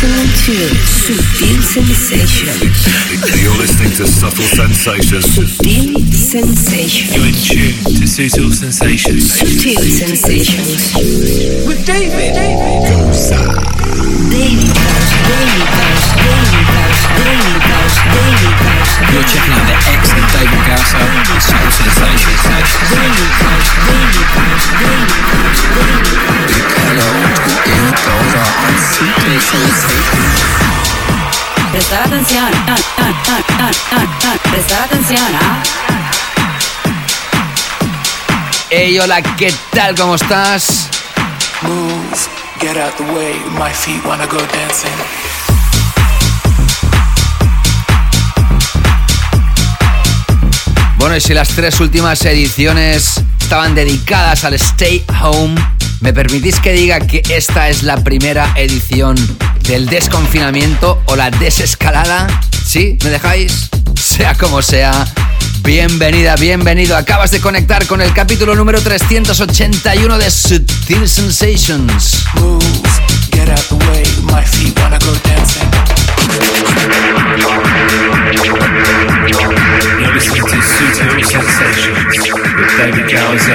listening to Subtle Sensations. You're listening to Subtle Sensations. Subtle Sensations. You're in tune to Subtle Sensations. Subtle Sensations. With David. Goza. Daily House, Daily House, Daily House, Daily House, Daily House. You're checking out the excellent David Gausa with Subtle Sensations. Daily House, Daily House, Daily House, Daily House. Hello, David Gausa on Subtle Sensations. Prestar atención. Prestar atención, ¿ah? Hey, hola, ¿qué tal? ¿Cómo estás? Move. Get out the way. My feet wanna go dancing. Bueno, y si las tres últimas ediciones estaban dedicadas al Stay Home, ¿me permitís que diga que esta es la primera edición del desconfinamiento o la desescalada? ¿Sí? ¿Me dejáis? Sea como sea. Bienvenida, bienvenido. Acabas de conectar con el capítulo número 381 de Subtle Sensations. Move. Get out the way. My feet wanna go dancing. You're listening to Subtle Sensations with David Gausa.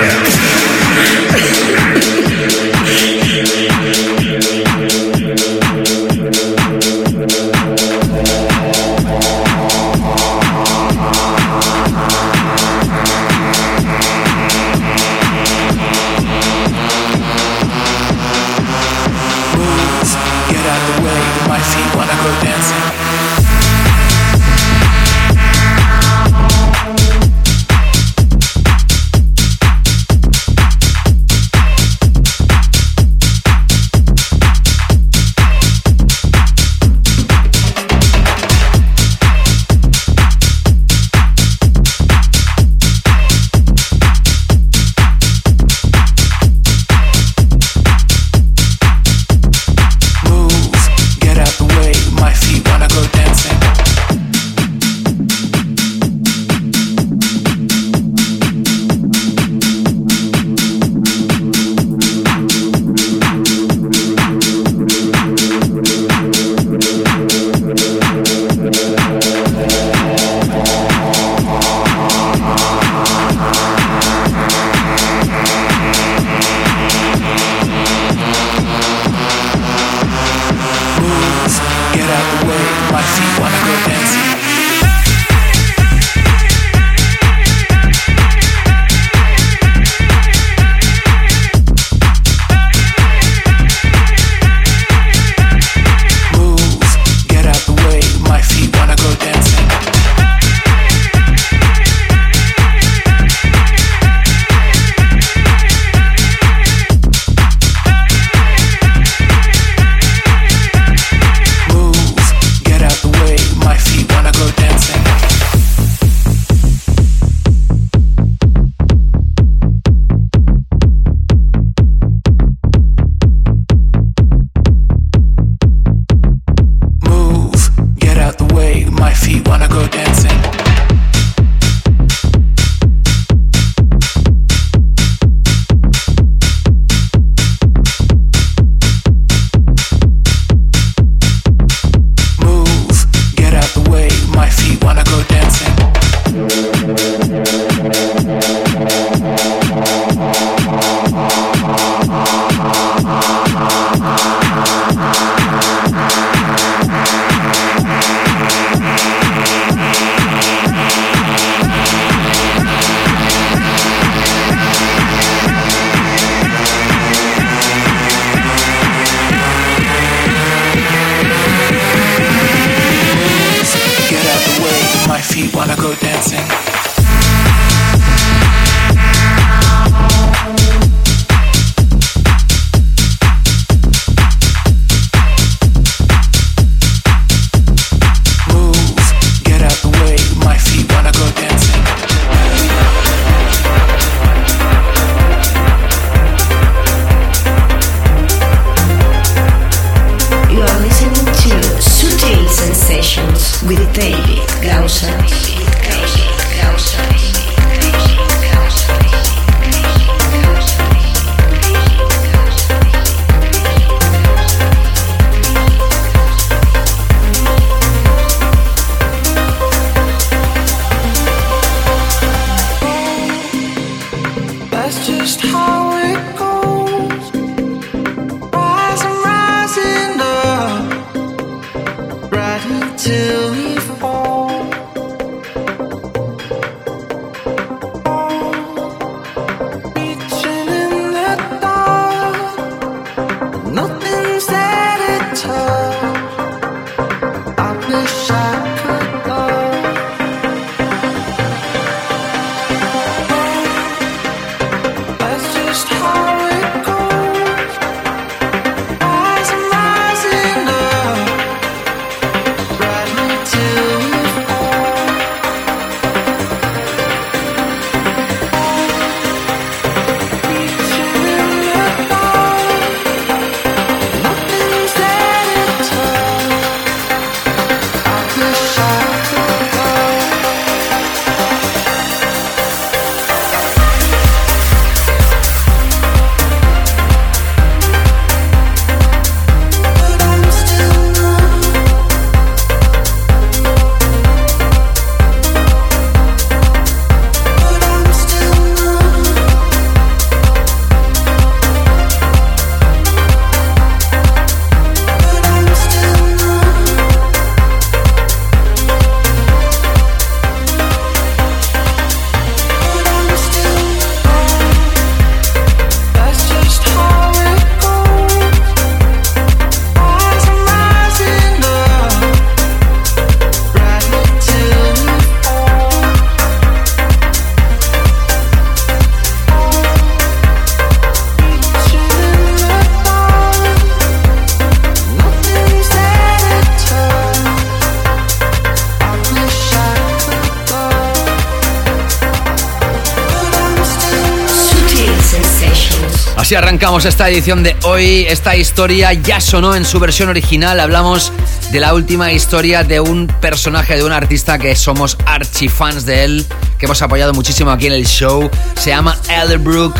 Esta edición de hoy. Esta historia ya sonó en su versión original. Hablamos de la última historia de un personaje, de un artista que somos archifans de él, que hemos apoyado muchísimo aquí en el show. Se llama Elderbrook.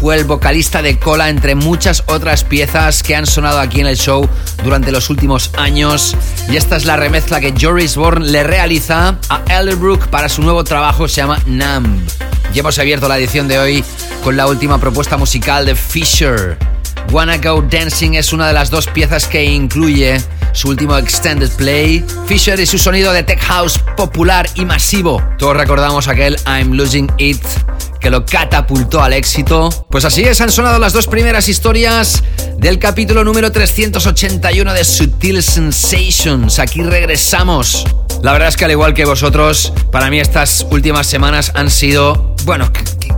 Fue el vocalista de cola entre muchas otras piezas que han sonado aquí en el show durante los últimos años. Y esta es la remezcla que Joris Bourne le realiza a Elderbrook para su nuevo trabajo, se llama Numb. Y hemos abierto la edición de hoy con la última propuesta musical de Fisher. Wanna Go Dancing es una de las dos piezas que incluye su último extended play. Fisher y su sonido de tech house popular y masivo. Todos recordamos aquel I'm Losing It que lo catapultó al éxito. Pues así es, han sonado las dos primeras historias del capítulo número 381 de Sutil Sensations. Aquí regresamos. La verdad es que al igual que vosotros, para mí estas últimas semanas han sido, bueno,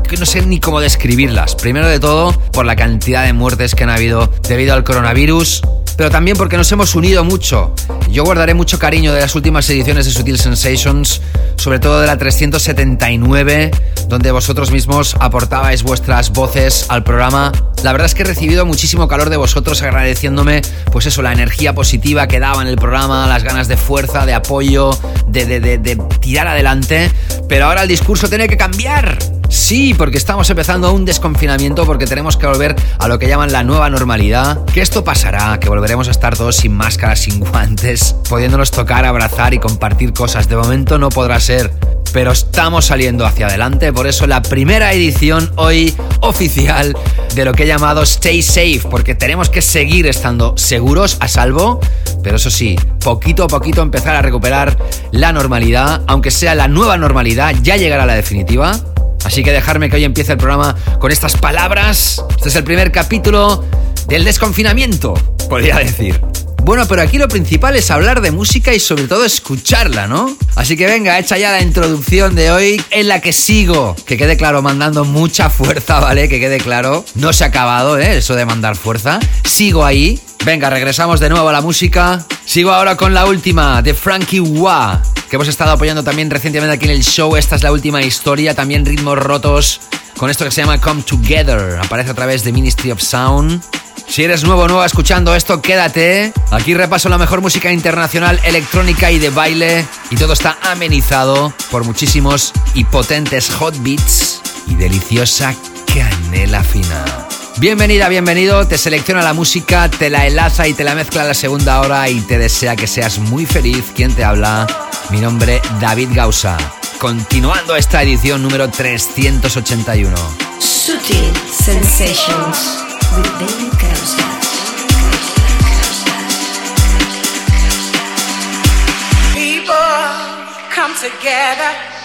que no sé ni cómo describirlas. Primero de todo, por la cantidad de muertes que han habido debido al coronavirus, pero también porque nos hemos unido mucho. Yo guardaré mucho cariño de las últimas ediciones de Sutil Sensations, sobre todo de la 379, donde vosotros mismos aportabais vuestras voces al programa. La verdad es que he recibido muchísimo calor de vosotros agradeciéndome, pues eso, la energía positiva que daba en el programa, las ganas de fuerza, de apoyo, de, de, de, de tirar adelante. Pero ahora el discurso tiene que cambiar. Sí, porque estamos empezando un desconfinamiento porque tenemos que volver a lo que llaman la nueva normalidad. Que esto pasará, que volveremos a estar todos sin máscaras, sin guantes, pudiéndonos tocar, abrazar y compartir cosas. De momento no podrá ser, pero estamos saliendo hacia adelante. Por eso la primera edición hoy oficial de lo que he llamado Stay Safe, porque tenemos que seguir estando seguros, a salvo, pero eso sí, poquito a poquito empezar a recuperar la normalidad, aunque sea la nueva normalidad, ya llegará la definitiva. Así que dejarme que hoy empiece el programa con estas palabras. Este es el primer capítulo del desconfinamiento, podría decir. Bueno, pero aquí lo principal es hablar de música y sobre todo escucharla, ¿no? Así que venga, hecha ya la introducción de hoy en la que sigo. Que quede claro, mandando mucha fuerza, ¿vale? Que quede claro. No se ha acabado, ¿eh? Eso de mandar fuerza. Sigo ahí. Venga, regresamos de nuevo a la música. Sigo ahora con la última de Frankie Wah, que hemos estado apoyando también recientemente aquí en el show. Esta es la última historia, también ritmos rotos con esto que se llama Come Together. Aparece a través de Ministry of Sound. Si eres nuevo o nueva escuchando esto, quédate. Aquí repaso la mejor música internacional, electrónica y de baile. Y todo está amenizado por muchísimos y potentes hot beats y deliciosa canela fina. Bienvenida, bienvenido. Te selecciona la música, te la enlaza y te la mezcla en la segunda hora y te desea que seas muy feliz. ¿Quién te habla? Mi nombre, David Gausa. Continuando esta edición número 381. Sutil Sensations together.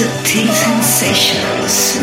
subtle sensations.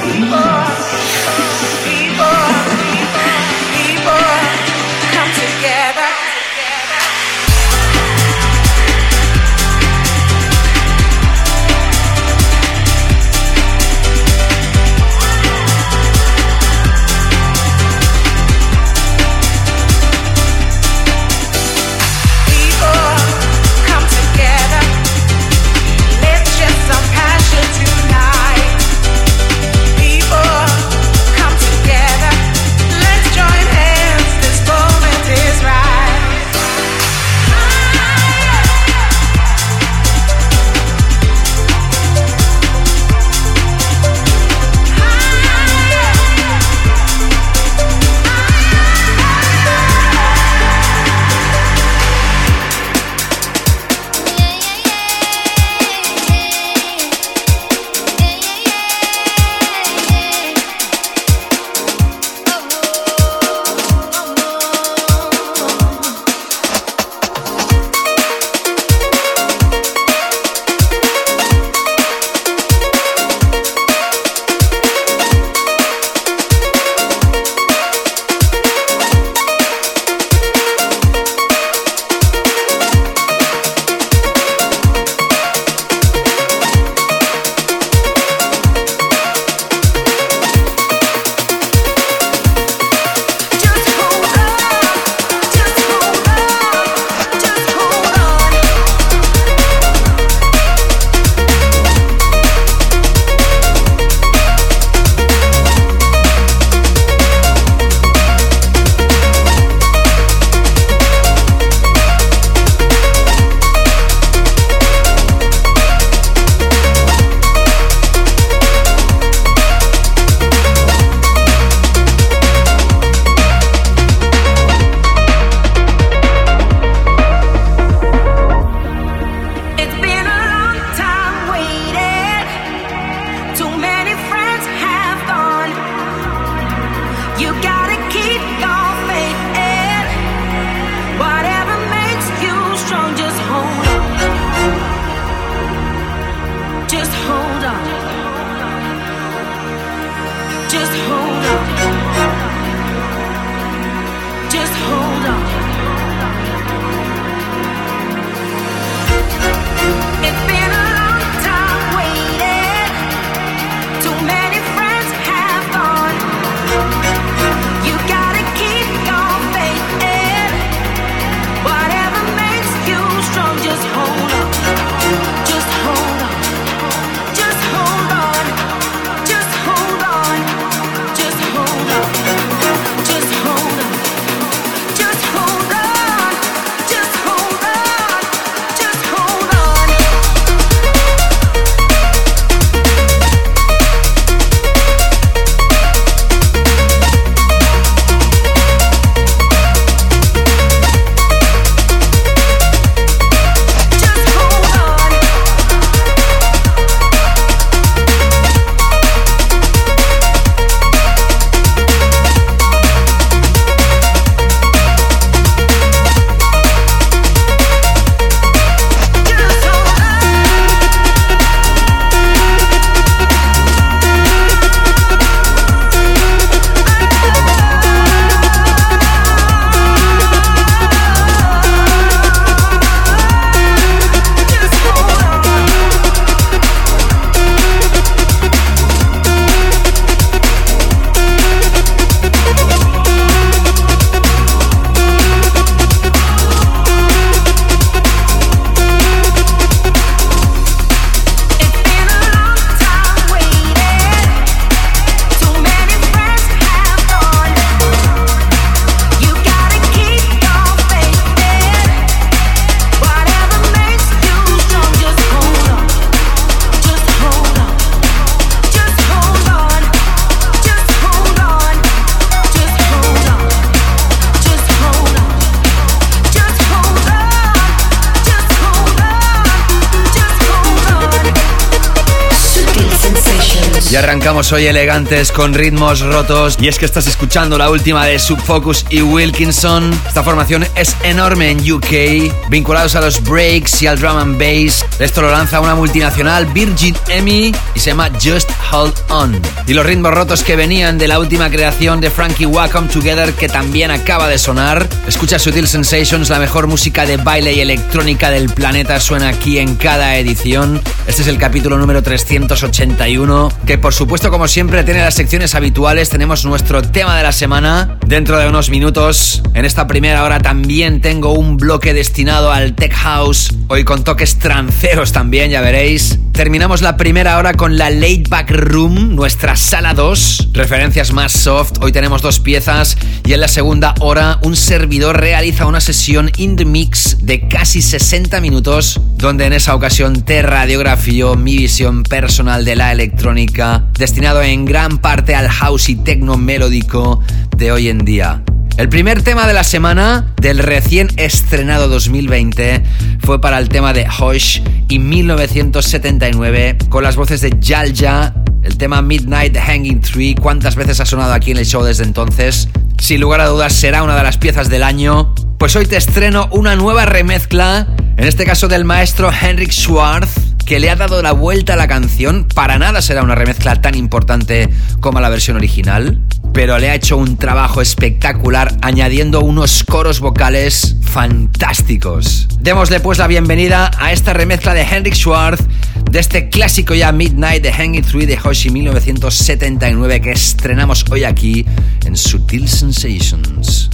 Hoy elegantes con ritmos rotos. Y es que estás escuchando la última de Subfocus y Wilkinson. Esta formación es enorme en UK, vinculados a los breaks y al drum and bass. Esto lo lanza una multinacional, Virgin Emmy, y se llama Just Hold On. Y los ritmos rotos que venían de la última creación de Frankie Wacom Together, que también acaba de sonar. Escucha Sutil Sensations, la mejor música de baile y electrónica del planeta suena aquí en cada edición. Este es el capítulo número 381, que por supuesto, como siempre, tiene las secciones habituales. Tenemos nuestro tema de la semana dentro de unos minutos. En esta primera hora también tengo un bloque destinado al Tech House, hoy con toques tranceros también, ya veréis. Terminamos la primera hora con la Late Back Room, nuestra sala 2, referencias más soft. Hoy tenemos dos piezas y en la segunda hora un servidor realiza una sesión in the mix de casi 60 minutos, donde en esa ocasión te radiografío mi visión personal de la electrónica, destinado en gran parte al house y techno melódico de hoy en día. El primer tema de la semana del recién estrenado 2020 fue para el tema de Hosh y 1979 con las voces de Jalja, el tema Midnight Hanging Tree, cuántas veces ha sonado aquí en el show desde entonces. Sin lugar a dudas será una de las piezas del año. Pues hoy te estreno una nueva remezcla, en este caso del maestro Henrik Schwartz, que le ha dado la vuelta a la canción. Para nada será una remezcla tan importante como la versión original, pero le ha hecho un trabajo espectacular añadiendo unos coros vocales fantásticos. Démosle pues la bienvenida a esta remezcla de Henrik Schwartz de este clásico ya Midnight de Hanging Tree de Hoshi 1979 que estrenamos hoy aquí en Sutil Sensations.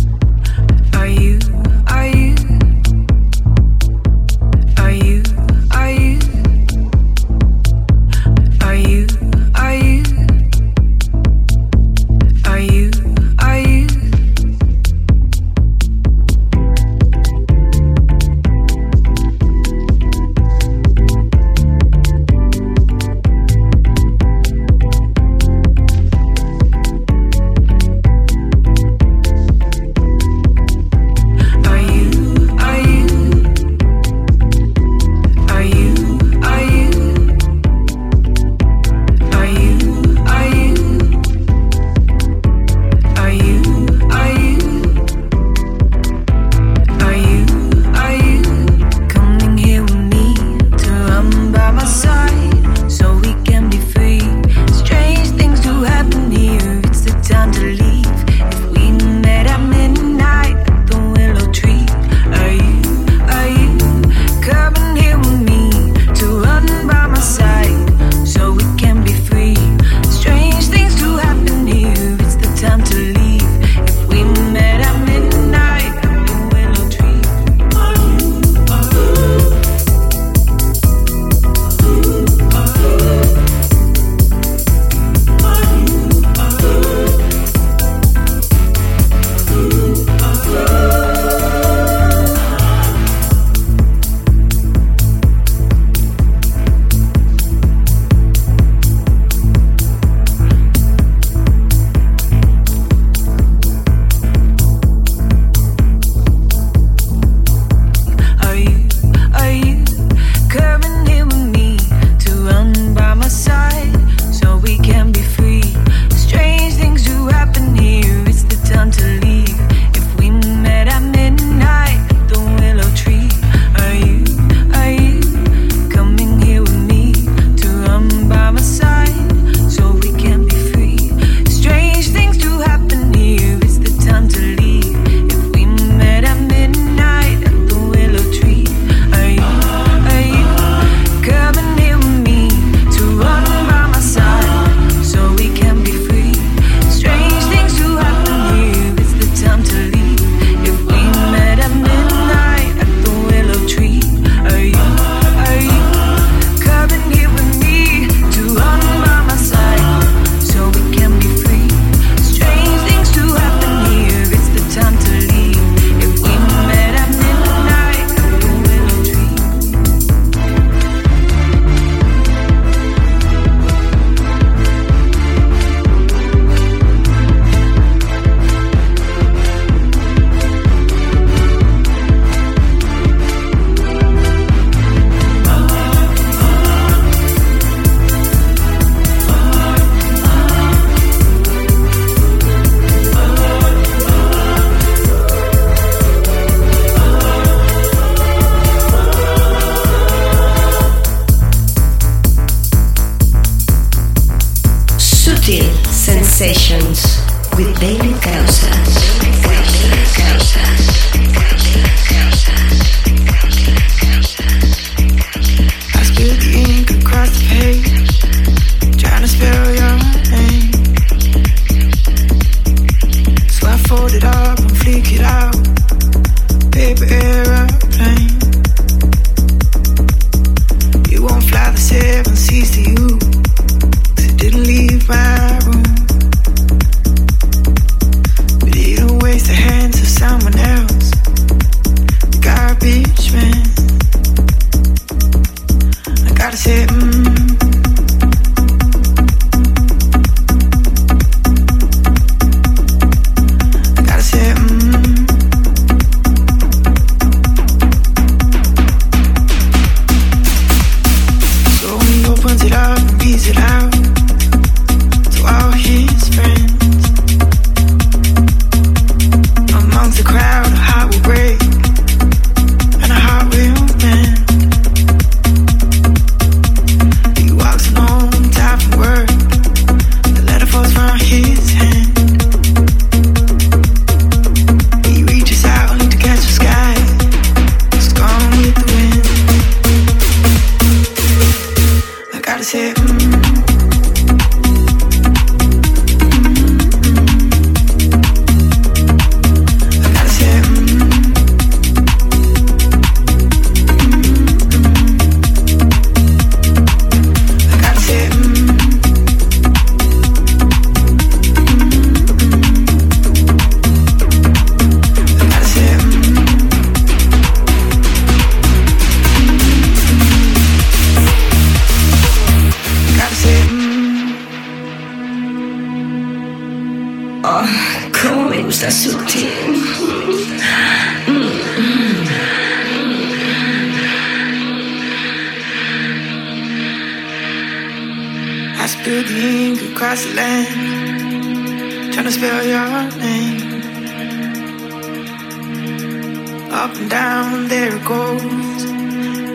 Up and down, there it goes,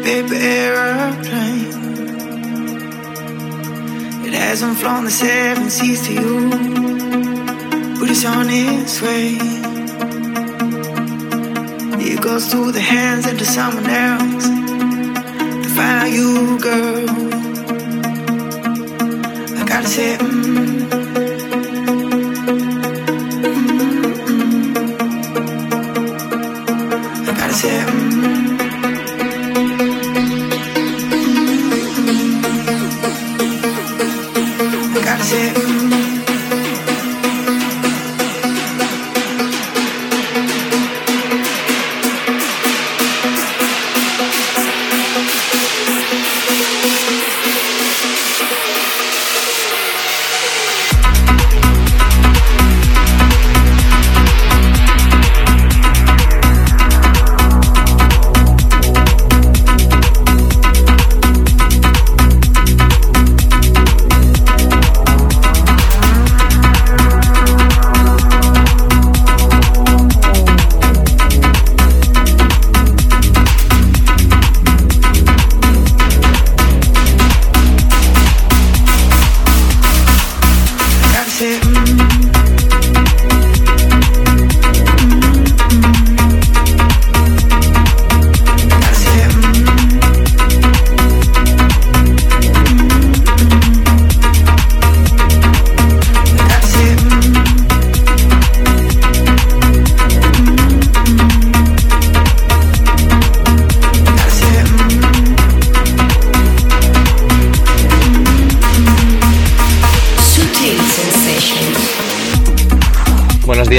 paper aeroplane. It hasn't flown the seven seas to you, but it's on its way. It goes through the hands of someone else to find you, girl. I gotta say,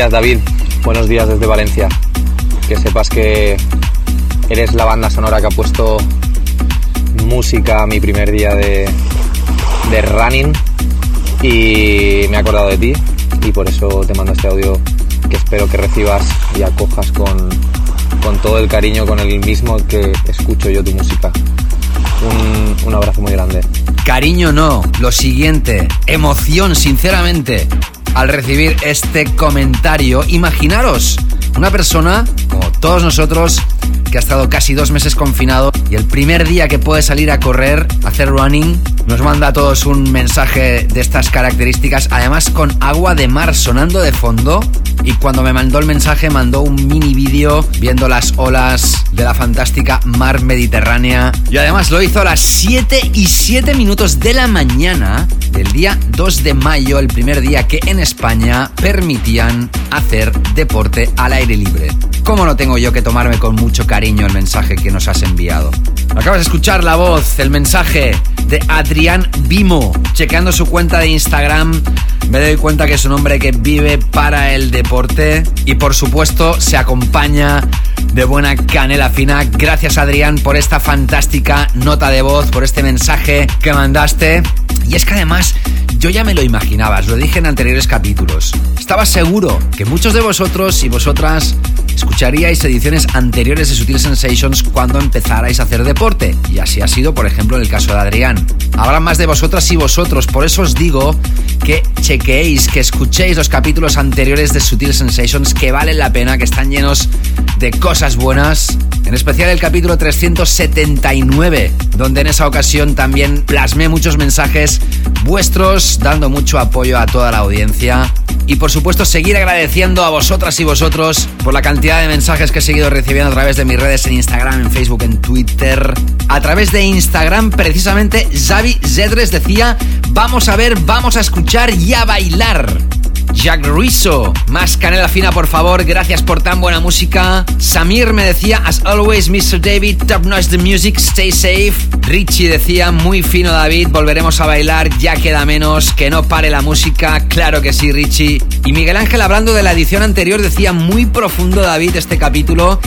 David, buenos días desde Valencia. Que sepas que eres la banda sonora que ha puesto música a mi primer día de, de running y me he acordado de ti y por eso te mando este audio que espero que recibas y acojas con, con todo el cariño, con el mismo que escucho yo tu música. Un abrazo muy grande. Cariño no, lo siguiente, emoción sinceramente al recibir este comentario. Imaginaros una persona, como todos nosotros, que ha estado casi dos meses confinado y el primer día que puede salir a correr, a hacer running, nos manda a todos un mensaje de estas características, además con agua de mar sonando de fondo. Y cuando me mandó el mensaje, mandó un mini vídeo viendo las olas de la fantástica mar Mediterránea. Y además lo hizo a las 7 y 7 minutos de la mañana del día 2 de mayo, el primer día que en España permitían hacer deporte al aire libre. ¿Cómo no tengo yo que tomarme con mucho cariño el mensaje que nos has enviado? Acabas de escuchar la voz, el mensaje de Adrián Vimo. Chequeando su cuenta de Instagram, me doy cuenta que es un hombre que vive para el deporte y por supuesto se acompaña de buena canela fina. Gracias Adrián por esta fantástica nota de voz, por este mensaje que mandaste. Y es que además yo ya me lo imaginaba, lo dije en anteriores capítulos. Estaba seguro que muchos de vosotros y vosotras escucharíais ediciones anteriores de Sutil Sensations cuando empezarais a hacer deporte. Y así ha sido, por ejemplo, en el caso de Adrián. Habrá más de vosotras y vosotros, por eso os digo que chequeéis, que escuchéis los capítulos anteriores de Sutil Sensations que valen la pena, que están llenos de cosas buenas. En especial el capítulo 379, donde en esa ocasión también plasmé muchos mensajes vuestros, dando mucho apoyo a toda la audiencia. Y por supuesto seguir agradeciendo a vosotras y vosotros por la cantidad de mensajes que he seguido recibiendo a través de mis redes en Instagram, en Facebook, en Twitter. A través de Instagram, precisamente, Xavi Zedres decía, vamos a ver, vamos a escuchar y a bailar. Jack Rizzo, más canela fina por favor, gracias por tan buena música. Samir me decía, as always, Mr. David, top notch the music, stay safe. Richie decía, muy fino David, volveremos a bailar, ya queda menos, que no pare la música, claro que sí Richie. Y Miguel Ángel hablando de la edición anterior decía, muy profundo David este capítulo,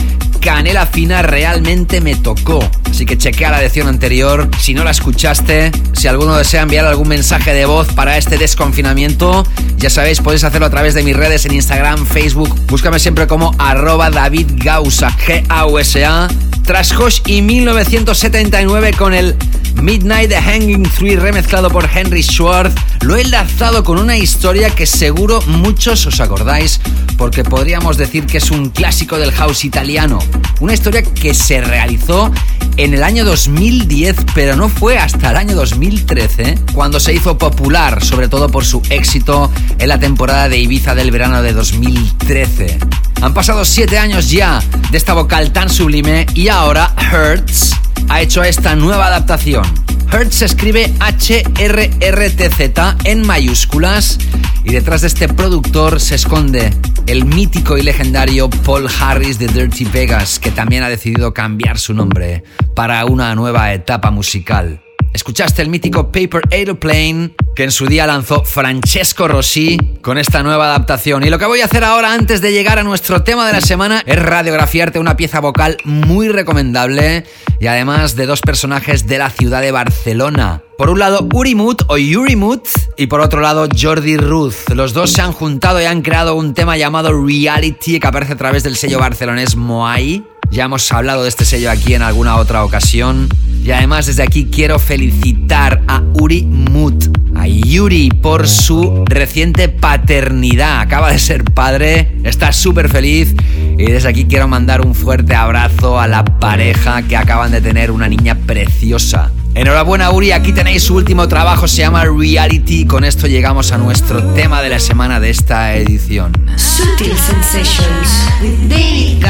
canela fina realmente me tocó. Así que chequea la lección anterior. Si no la escuchaste, si alguno desea enviar algún mensaje de voz para este desconfinamiento, ya sabéis, podéis hacerlo a través de mis redes en Instagram, Facebook. Búscame siempre como arroba David Gausa, G-A-U-S-A. Tras Hosh y 1979 con el Midnight The Hanging Tree remezclado por Henry Schwartz, lo he enlazado con una historia que seguro muchos os acordáis porque podríamos decir que es un clásico del house italiano. Una historia que se realizó en el año 2010, pero no fue hasta el año 2013 cuando se hizo popular, sobre todo por su éxito en la temporada de Ibiza del verano de 2013. Han pasado 7 años ya de esta vocal tan sublime y ahora Hertz ha hecho esta nueva adaptación. Hertz se escribe H-R-R-T-Z en mayúsculas y detrás de este productor se esconde el mítico y legendario Paul Harris de Dirty Vegas, que también ha decidido cambiar su nombre para una nueva etapa musical. Escuchaste el mítico Paper Aeroplane que en su día lanzó Francesco Rossi con esta nueva adaptación. Y lo que voy a hacer ahora antes de llegar a nuestro tema de la semana es radiografiarte una pieza vocal muy recomendable y además de dos personajes de la ciudad de Barcelona. Por un lado Urimut o Yurimut y por otro lado Jordi Ruth. Los dos se han juntado y han creado un tema llamado Reality que aparece a través del sello barcelonés Moai. Ya hemos hablado de este sello aquí en alguna otra ocasión. Y además desde aquí quiero felicitar a Uri Mut, Yuri por su reciente paternidad. Acaba de ser padre, está súper feliz y desde aquí quiero mandar un fuerte abrazo a la pareja que acaban de tener una niña preciosa. Enhorabuena Uri, aquí tenéis su último trabajo, se llama Reality. Con esto llegamos a nuestro tema de la semana de esta edición. Sutil Sensations with David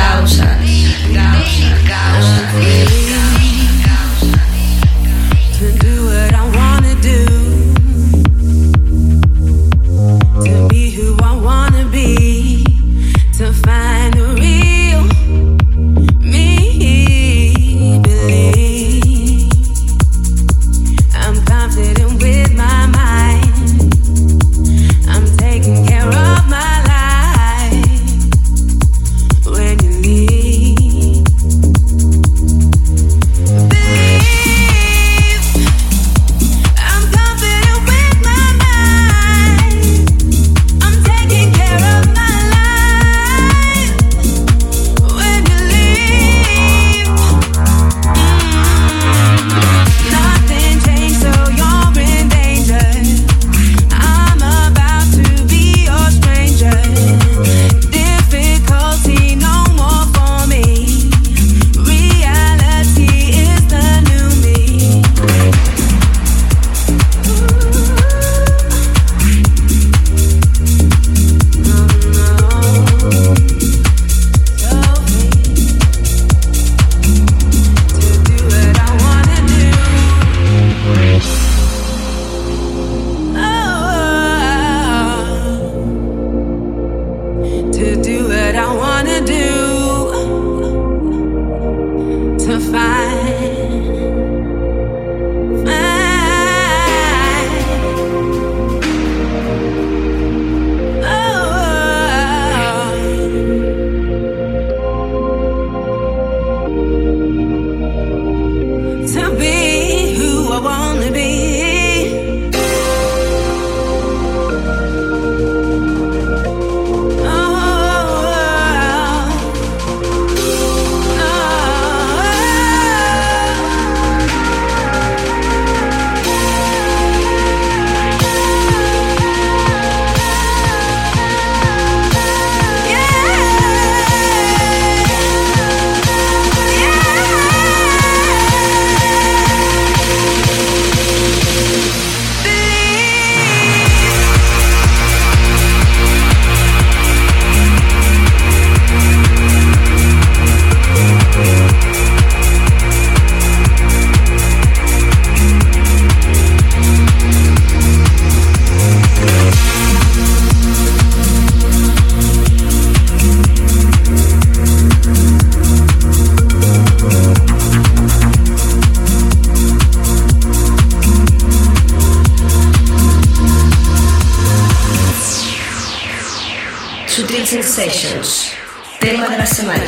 Sensations. Tema de la semana.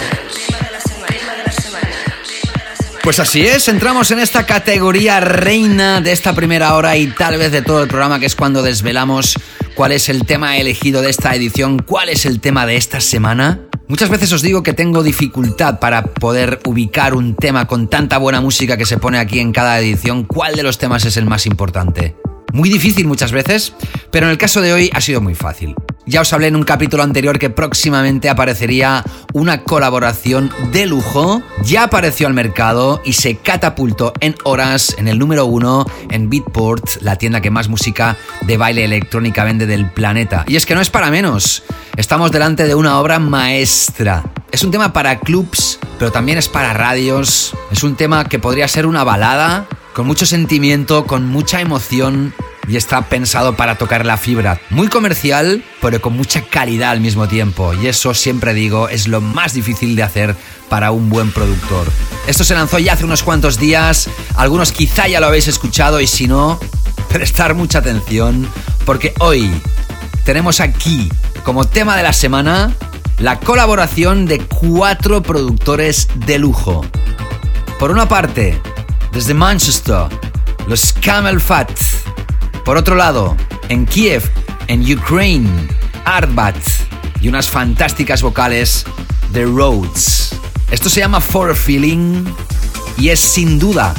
Pues así es, entramos en esta categoría reina de esta primera hora y tal vez de todo el programa, que es cuando desvelamos cuál es el tema elegido de esta edición, cuál es el tema de esta semana. Muchas veces os digo que tengo dificultad para poder ubicar un tema con tanta buena música que se pone aquí en cada edición, cuál de los temas es el más importante. Muy difícil muchas veces, pero en el caso de hoy ha sido muy fácil. Ya os hablé en un capítulo anterior que próximamente aparecería una colaboración de lujo. Ya apareció al mercado y se catapultó en horas en el número uno en Beatport, la tienda que más música de baile electrónica vende del planeta. Y es que no es para menos. Estamos delante de una obra maestra. Es un tema para clubs, pero también es para radios. Es un tema que podría ser una balada, con mucho sentimiento, con mucha emoción y está pensado para tocar la fibra. Muy comercial, pero con mucha calidad al mismo tiempo. Y eso siempre digo, es lo más difícil de hacer para un buen productor. Esto se lanzó ya hace unos cuantos días, algunos quizá ya lo habéis escuchado y si no, prestar mucha atención porque hoy tenemos aquí como tema de la semana la colaboración de cuatro productores de lujo. Por una parte, desde Manchester, los Camel Fat. Por otro lado, en Kiev, en Ukraine, Artbat y unas fantásticas vocales de Rhodes. Esto se llama For Feeling y es sin duda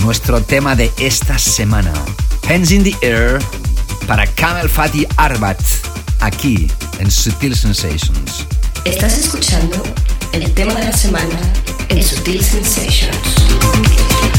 nuestro tema de esta semana. Hands in the Air para Camel Fat y Arbat aquí en Sutil Sensations. Estás escuchando el tema de la semana en Sutil Sensations.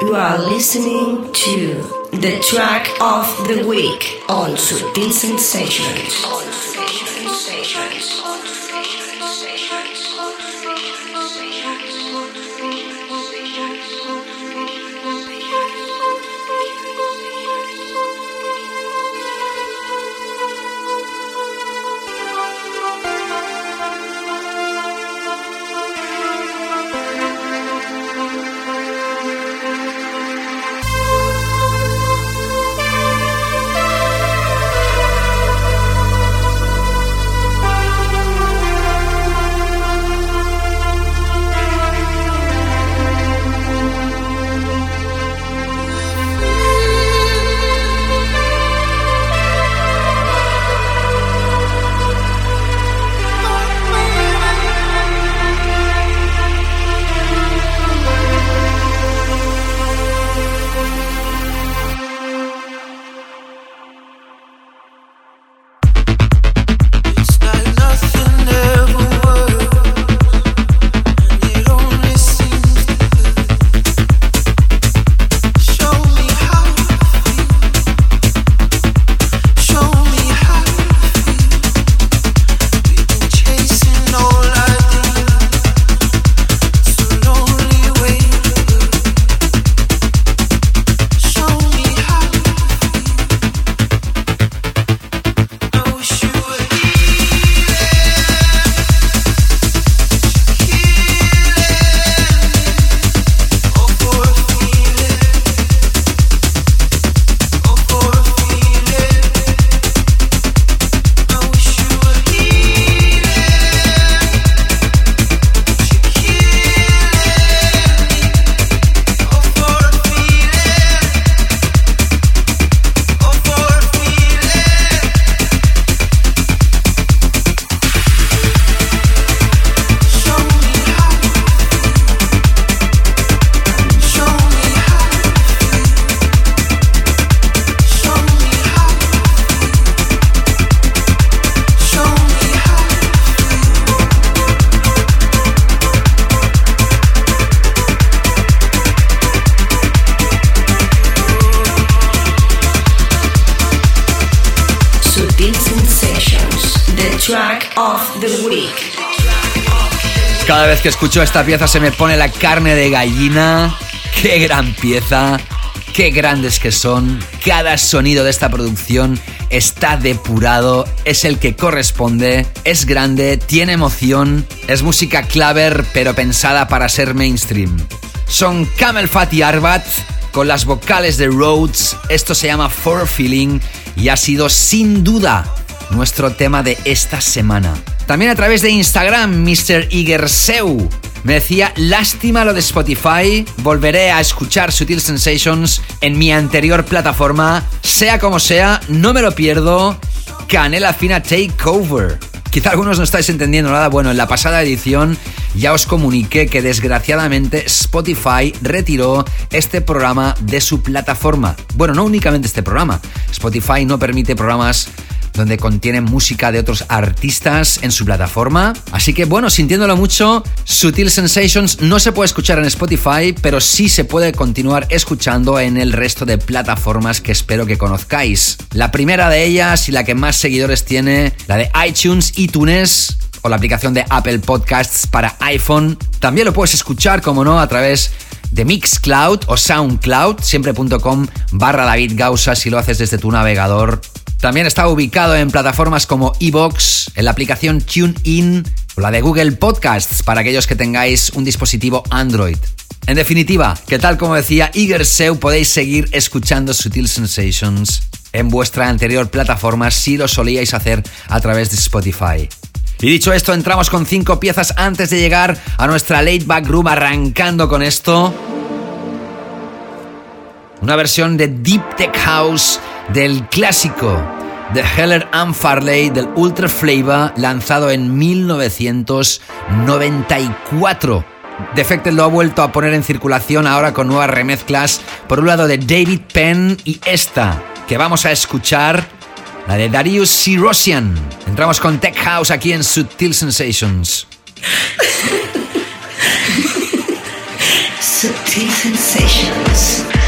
You are listening to the track of the week on Sutil Sensations. Escucho esta pieza se me pone la carne de gallina. Qué gran pieza. Qué grandes que son. Cada sonido de esta producción está depurado, es el que corresponde, es grande, tiene emoción, es música claver pero pensada para ser mainstream. Son Camel Fat y Arbat con las vocales de Rhodes. Esto se llama For Feeling y ha sido sin duda nuestro tema de esta semana. También a través de Instagram, Mr. Igerseu me decía, lástima lo de Spotify, volveré a escuchar Sutil Sensations en mi anterior plataforma, sea como sea, no me lo pierdo, Canela Fina Takeover. Quizá algunos no estáis entendiendo nada, bueno, en la pasada edición ya os comuniqué que desgraciadamente Spotify retiró este programa de su plataforma. Bueno, no únicamente este programa, Spotify no permite programas donde contienen música de otros artistas en su plataforma. Así que bueno, sintiéndolo mucho, Sutil Sensations no se puede escuchar en Spotify, pero sí se puede continuar escuchando en el resto de plataformas que espero que conozcáis. La primera de ellas y la que más seguidores tiene, la de iTunes, iTunes o la aplicación de Apple Podcasts para iPhone. También lo puedes escuchar, como no, a través de Mixcloud o Soundcloud, siempre.com barra David Gausa si lo haces desde tu navegador también está ubicado en plataformas como Evox, en la aplicación TuneIn o la de Google Podcasts para aquellos que tengáis un dispositivo Android. En definitiva, que tal como decía Igerseu, podéis seguir escuchando Sutil Sensations en vuestra anterior plataforma si lo solíais hacer a través de Spotify. Y dicho esto, entramos con cinco piezas antes de llegar a nuestra late back room arrancando con esto. Una versión de Deep Tech House del clásico de Heller and Farley del Ultra Flavor lanzado en 1994. Defected lo ha vuelto a poner en circulación ahora con nuevas remezclas, por un lado de David Penn y esta que vamos a escuchar, la de Darius Sirosian. Entramos con Tech House aquí en Sutil Sensations. Sutil Sensations.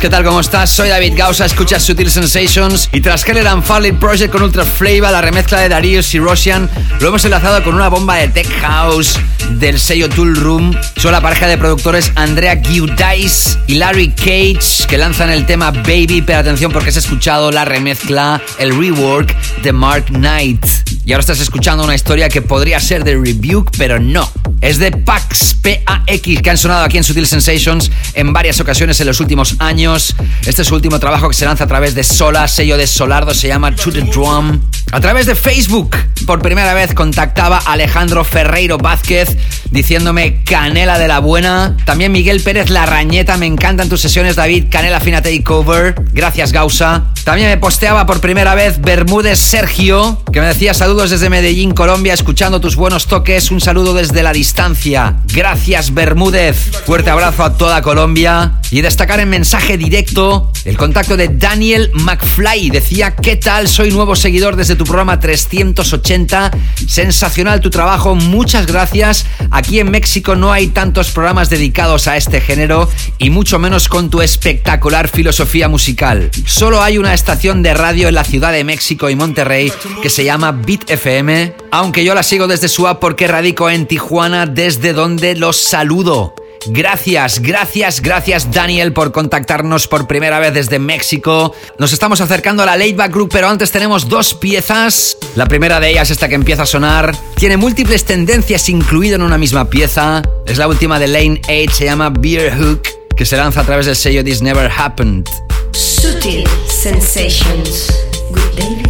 ¿Qué tal? ¿Cómo estás? Soy David Gausa, escuchas Sutil Sensations y tras Keller and Farley Project con Ultra Flavor, la remezcla de Darius y Roshan, lo hemos enlazado con una bomba de Tech House del sello Tool Room. Son la pareja de productores Andrea Giudice y Larry Cage que lanzan el tema Baby, pero atención porque has escuchado la remezcla, el rework de Mark Knight. Y ahora estás escuchando una historia que podría ser de Rebuke, pero no. Es de Pax, P-A-X, que han sonado aquí en Sutil Sensations en varias ocasiones en los últimos años. Este es su último trabajo que se lanza a través de Sola, sello de Solardo, se llama To The Drum. A través de Facebook, por primera vez contactaba Alejandro Ferreiro Vázquez diciéndome Canela de la Buena. También Miguel Pérez Larrañeta, me encantan tus sesiones, David. Canela Fina Takeover. Gracias, Gausa. También me posteaba por primera vez Bermúdez Sergio, que me decía saludos desde Medellín, Colombia, escuchando tus buenos toques. Un saludo desde la distancia. Gracias, Bermúdez. Fuerte abrazo a toda Colombia. Y destacar en mensaje directo el contacto de Daniel McFly. Decía, ¿qué tal? Soy nuevo seguidor desde tu programa 380. Sensacional tu trabajo. Muchas gracias. Aquí en México no hay tantos programas dedicados a este género y mucho menos con tu espectacular filosofía musical. Solo hay una estación de radio en la Ciudad de México y Monterrey que se llama Beat FM, aunque yo la sigo desde su app porque radico en Tijuana, desde donde los saludo. Gracias, gracias, gracias Daniel por contactarnos por primera vez desde México. Nos estamos acercando a la Laidback Group, pero antes tenemos dos piezas. La primera de ellas, esta que empieza a sonar, tiene múltiples tendencias incluido en una misma pieza. Es la última de Lane 8, se llama Beer Hook, que se lanza a través del sello This Never Happened. Sutil Sensations with David.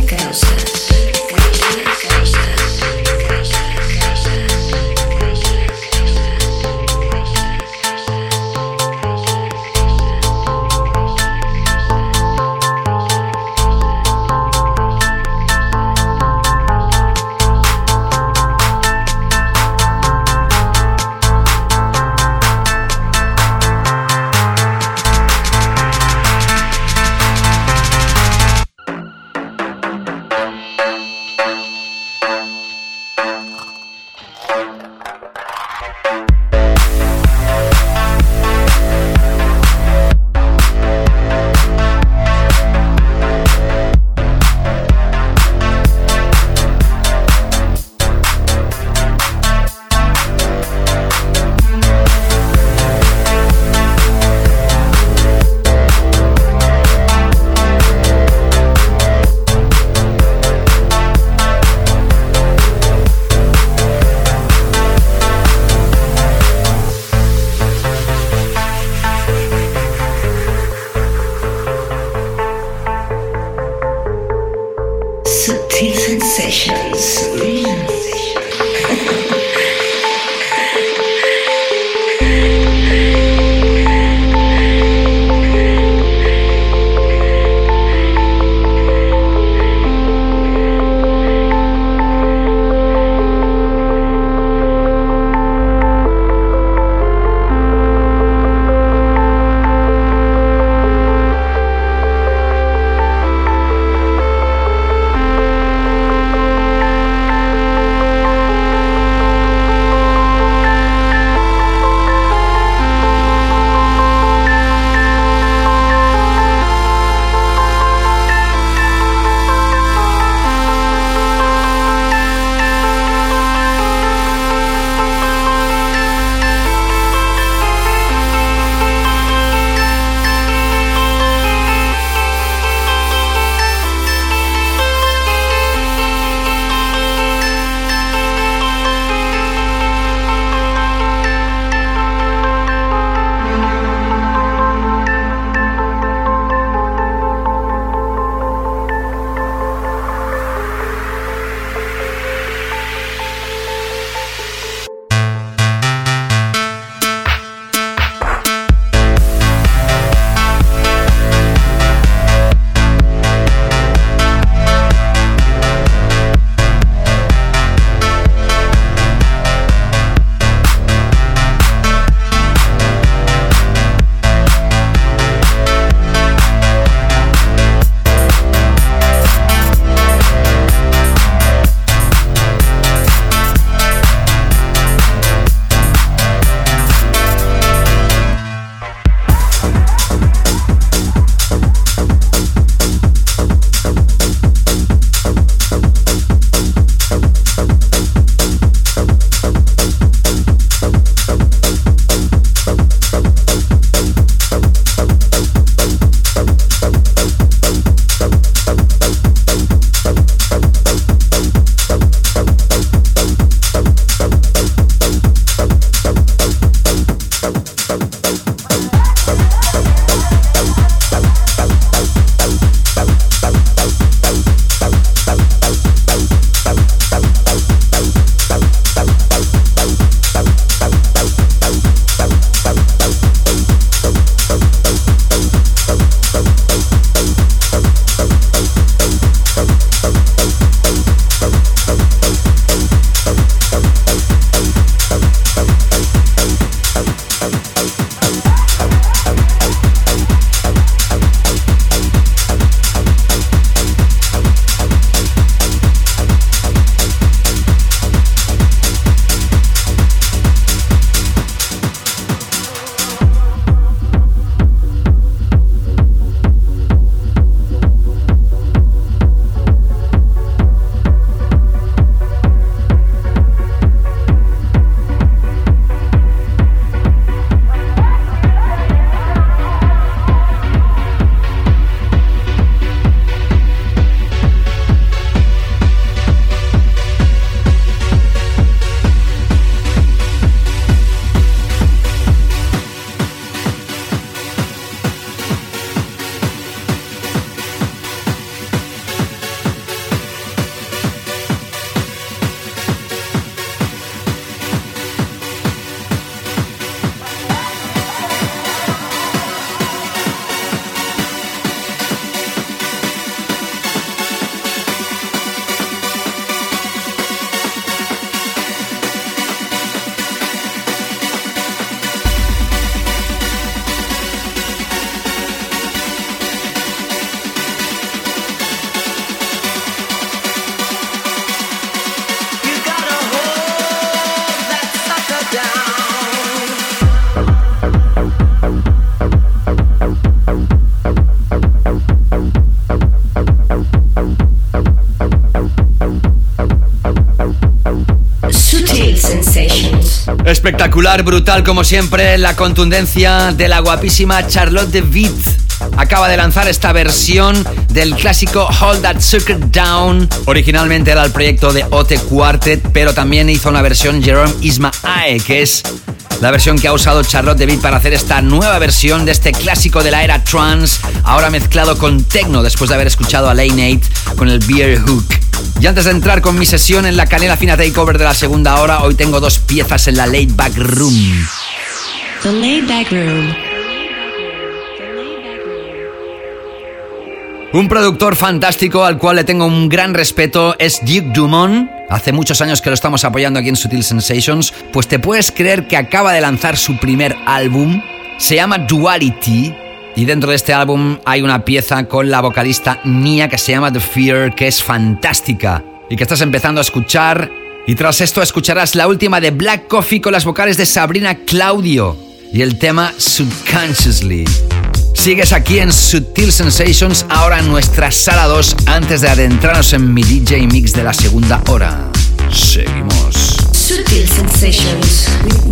Espectacular, brutal como siempre, la contundencia de la guapísima Charlotte de Witt. Acaba de lanzar esta versión del clásico Hold That Sucker Down. Originalmente era el proyecto de Ote Quartet, pero también hizo una versión Jerome Ismae, que es la versión que ha usado Charlotte de Witt para hacer esta nueva versión de este clásico de la era trance, ahora mezclado con techno después de haber escuchado a Lane 8 con el Beer Hook. Y antes de entrar con mi sesión en la canela fina takeover de la segunda hora, hoy tengo dos piezas en la laid back room. The Laid Back Room. Un productor fantástico al cual le tengo un gran respeto es Duke Dumont. Hace muchos años que lo estamos apoyando aquí en Sutil Sensations. Pues te puedes creer que acaba de lanzar su primer álbum. Se llama Duality. Y dentro de este álbum hay una pieza con la vocalista Nia que se llama The Fear, que es fantástica. Y que estás empezando a escuchar. Y tras esto escucharás la última de Black Coffee con las vocales de Sabrina Claudio. Y el tema Subconsciously. Sigues aquí en Sutil Sensations, ahora en nuestra sala 2, antes de adentrarnos en mi DJ Mix de la segunda hora. Seguimos. Sutil Sensations with.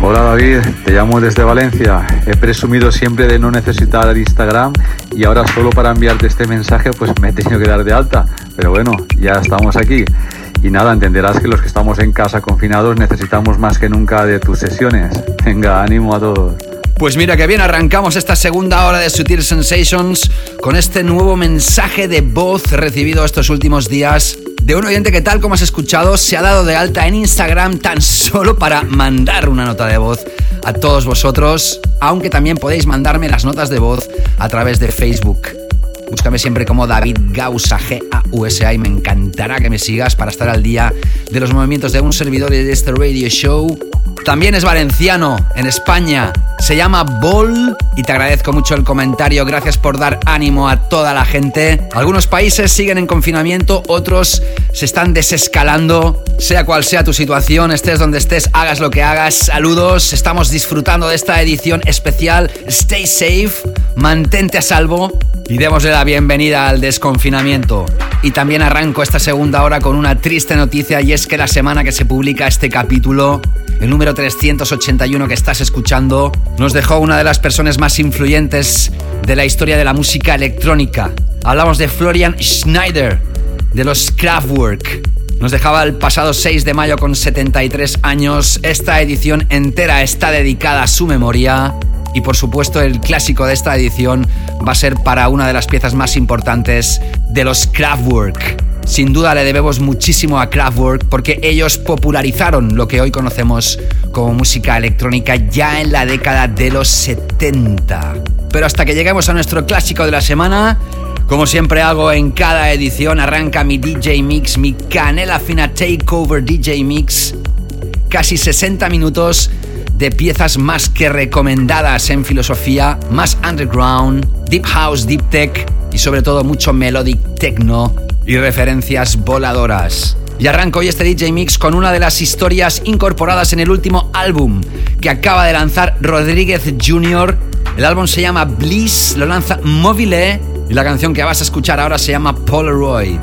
Hola David, te llamo desde Valencia. He presumido siempre de no necesitar Instagram y ahora solo para enviarte este mensaje pues me he tenido que dar de alta. Pero bueno, ya estamos aquí. Y nada, entenderás que los que estamos en casa confinados necesitamos más que nunca de tus sesiones. Venga, ánimo a todos. Pues mira que bien, arrancamos esta segunda hora de Sutil Sensations con este nuevo mensaje de voz recibido estos últimos días de un oyente que tal como has escuchado se ha dado de alta en Instagram tan solo para mandar una nota de voz a todos vosotros, aunque también podéis mandarme las notas de voz a través de Facebook. Búscame siempre como David Gausa, G-A-U-S-A, y me encantará que me sigas para estar al día de los movimientos de un servidor y de este radio show. También es valenciano, en España. Se llama Bol y te agradezco mucho el comentario. Gracias por dar ánimo a toda la gente. Algunos países siguen en confinamiento, otros se están desescalando. Sea cual sea tu situación, estés donde estés, hagas lo que hagas. Saludos, estamos disfrutando de esta edición especial. Stay safe, mantente a salvo y démosle la bienvenida al desconfinamiento. Y también arranco esta segunda hora con una triste noticia y es que la semana que se publica este capítulo, el número 381 que estás escuchando, nos dejó una de las personas más influyentes de la historia de la música electrónica. Hablamos de Florian Schneider, de los Kraftwerk. Nos dejaba el pasado 6 de mayo con 73 años. Esta edición entera está dedicada a su memoria. Y por supuesto el clásico de esta edición va a ser para una de las piezas más importantes de los Kraftwerk. Sin duda le debemos muchísimo a Kraftwerk porque ellos popularizaron lo que hoy conocemos como música electrónica ya en la década de los 70. Pero hasta que lleguemos a nuestro clásico de la semana, como siempre hago en cada edición, arranca mi DJ Mix, mi canela fina Takeover DJ Mix. Casi 60 minutos de piezas más que recomendadas en filosofía, más underground, deep house, deep tech y sobre todo mucho melodic techno y referencias voladoras. Y arranco hoy este DJ Mix con una de las historias incorporadas en el último álbum que acaba de lanzar Rodríguez Jr. El álbum se llama Bliss, lo lanza Mobile y la canción que vas a escuchar ahora se llama Polaroid.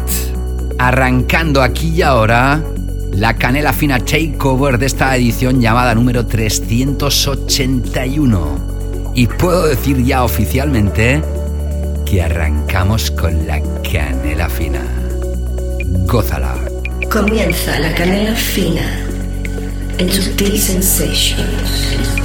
Arrancando aquí y ahora la canela fina takeover de esta edición llamada número 381. Y puedo decir ya oficialmente que arrancamos con la canela fina. Gózala. Comienza la canela fina en Sutil Sensations.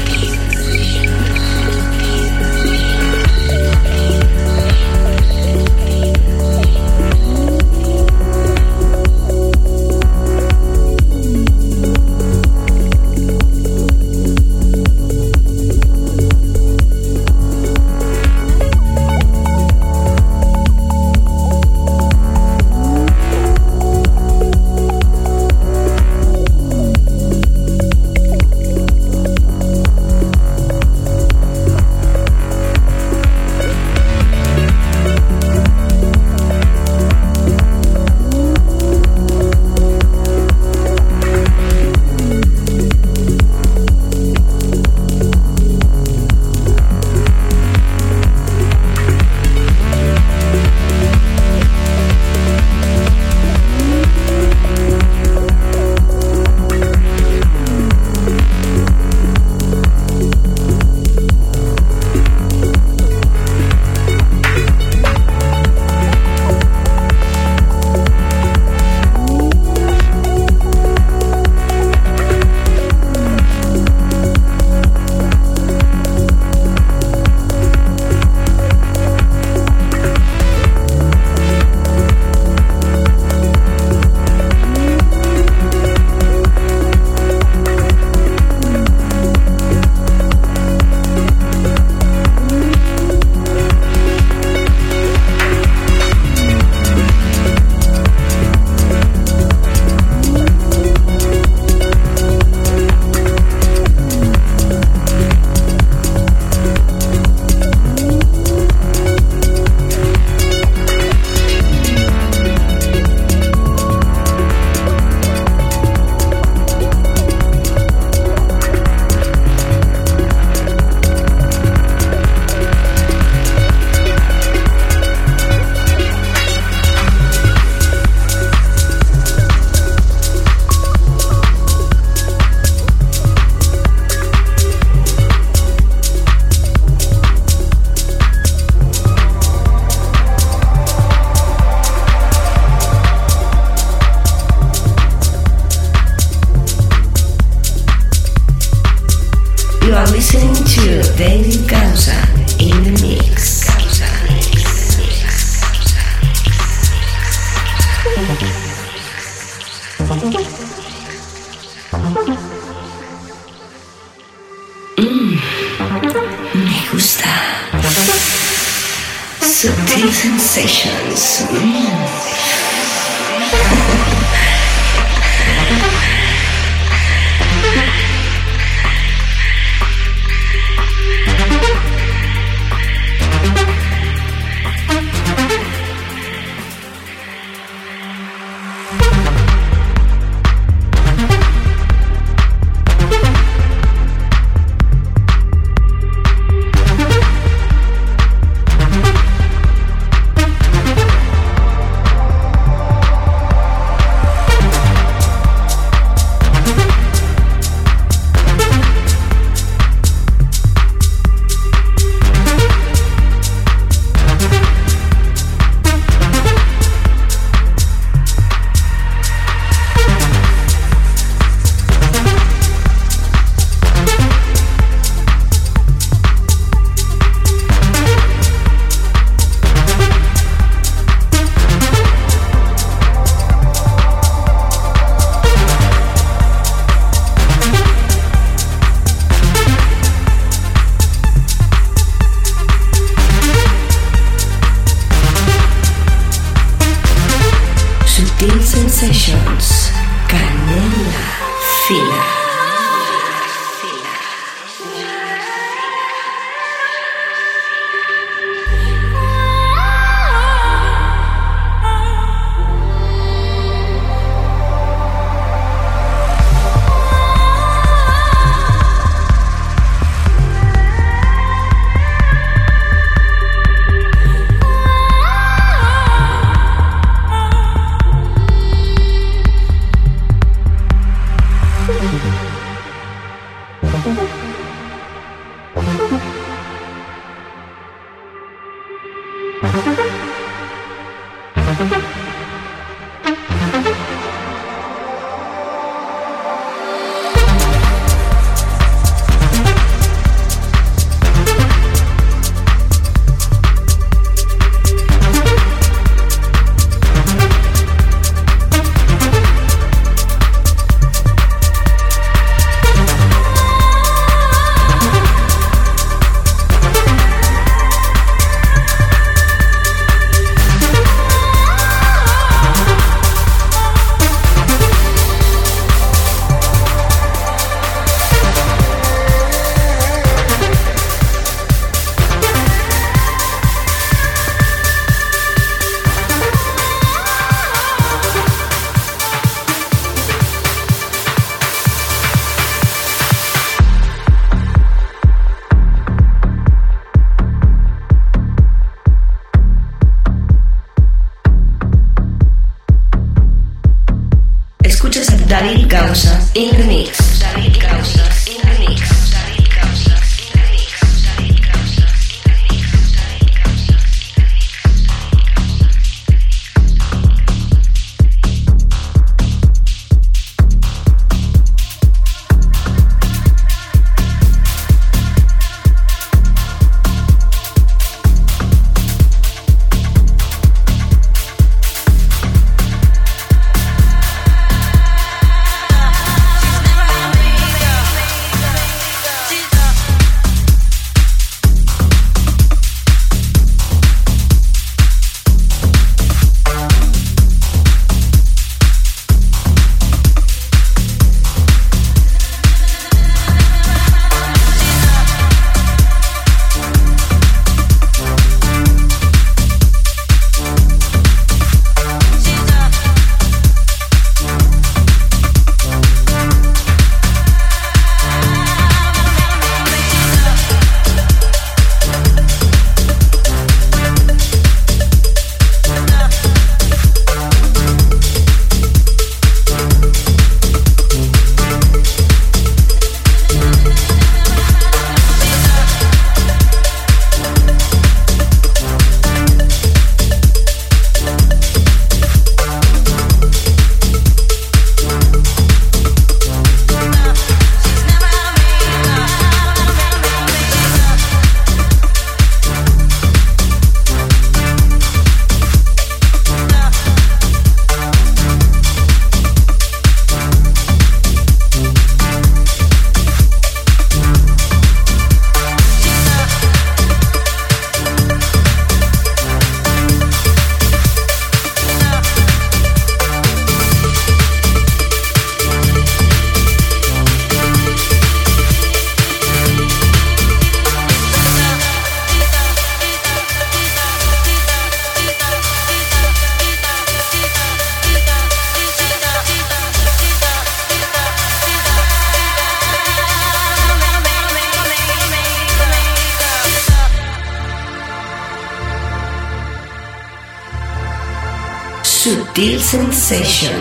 Sutil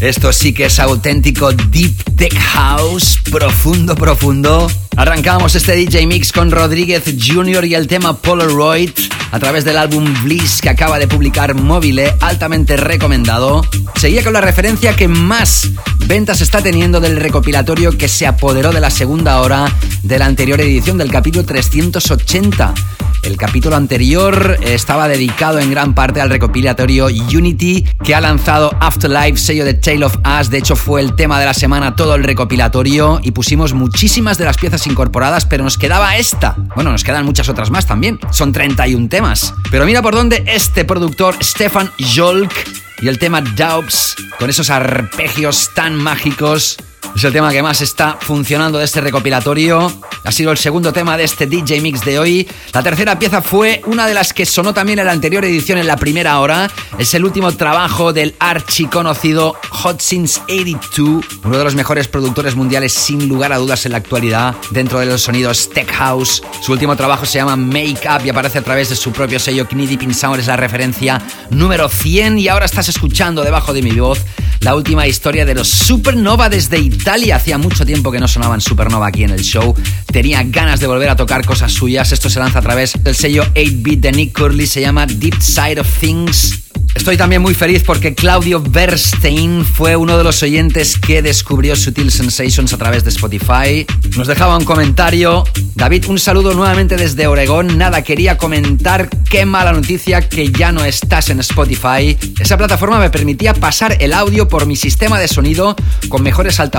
Esto sí que es auténtico Deep Tech House, profundo, profundo. Arrancamos este DJ Mix con Rodríguez Jr. y el tema Polaroid a través del álbum Bliss que acaba de publicar Mobile, altamente recomendado. Seguía con la referencia que más ventas está teniendo del recopilatorio que se apoderó de la segunda hora de la anterior edición del capítulo 380. El capítulo anterior estaba dedicado en gran parte al recopilatorio Unity que ha lanzado Afterlife, sello de Tale of Us. De hecho, fue el tema de la semana todo el recopilatorio y pusimos muchísimas de las piezas incorporadas, pero nos quedaba esta. Bueno, nos quedan muchas otras más también. Son 31 temas. Pero mira por dónde este productor, Stefan Jolk, y el tema Doubts, con esos arpegios tan mágicos, es el tema que más está funcionando de este recopilatorio. Ha sido el segundo tema de este DJ Mix de hoy. La tercera pieza fue una de las que sonó también en la anterior edición en la primera hora. Es el último trabajo del archiconocido Hot Since 82, uno de los mejores productores mundiales sin lugar a dudas en la actualidad dentro de los sonidos Tech House. Su último trabajo se llama Make Up y aparece a través de su propio sello Knee Deep Sound. Es la referencia número 100 y ahora estás escuchando debajo de mi voz la última historia de los Supernova desde Italia. Hacía mucho tiempo que no sonaban Supernova aquí en el show. Tenía ganas de volver a tocar cosas suyas. Esto se lanza a través del sello 8-Bit de Nick Curley. Se llama Deep Side of Things. Estoy también muy feliz porque Claudio Bernstein fue uno de los oyentes que descubrió Sutil Sensations a través de Spotify. Nos dejaba un comentario. David, un saludo nuevamente desde Oregón. Nada, quería comentar qué mala noticia que ya no estás en Spotify. Esa plataforma me permitía pasar el audio por mi sistema de sonido con mejores altavoces,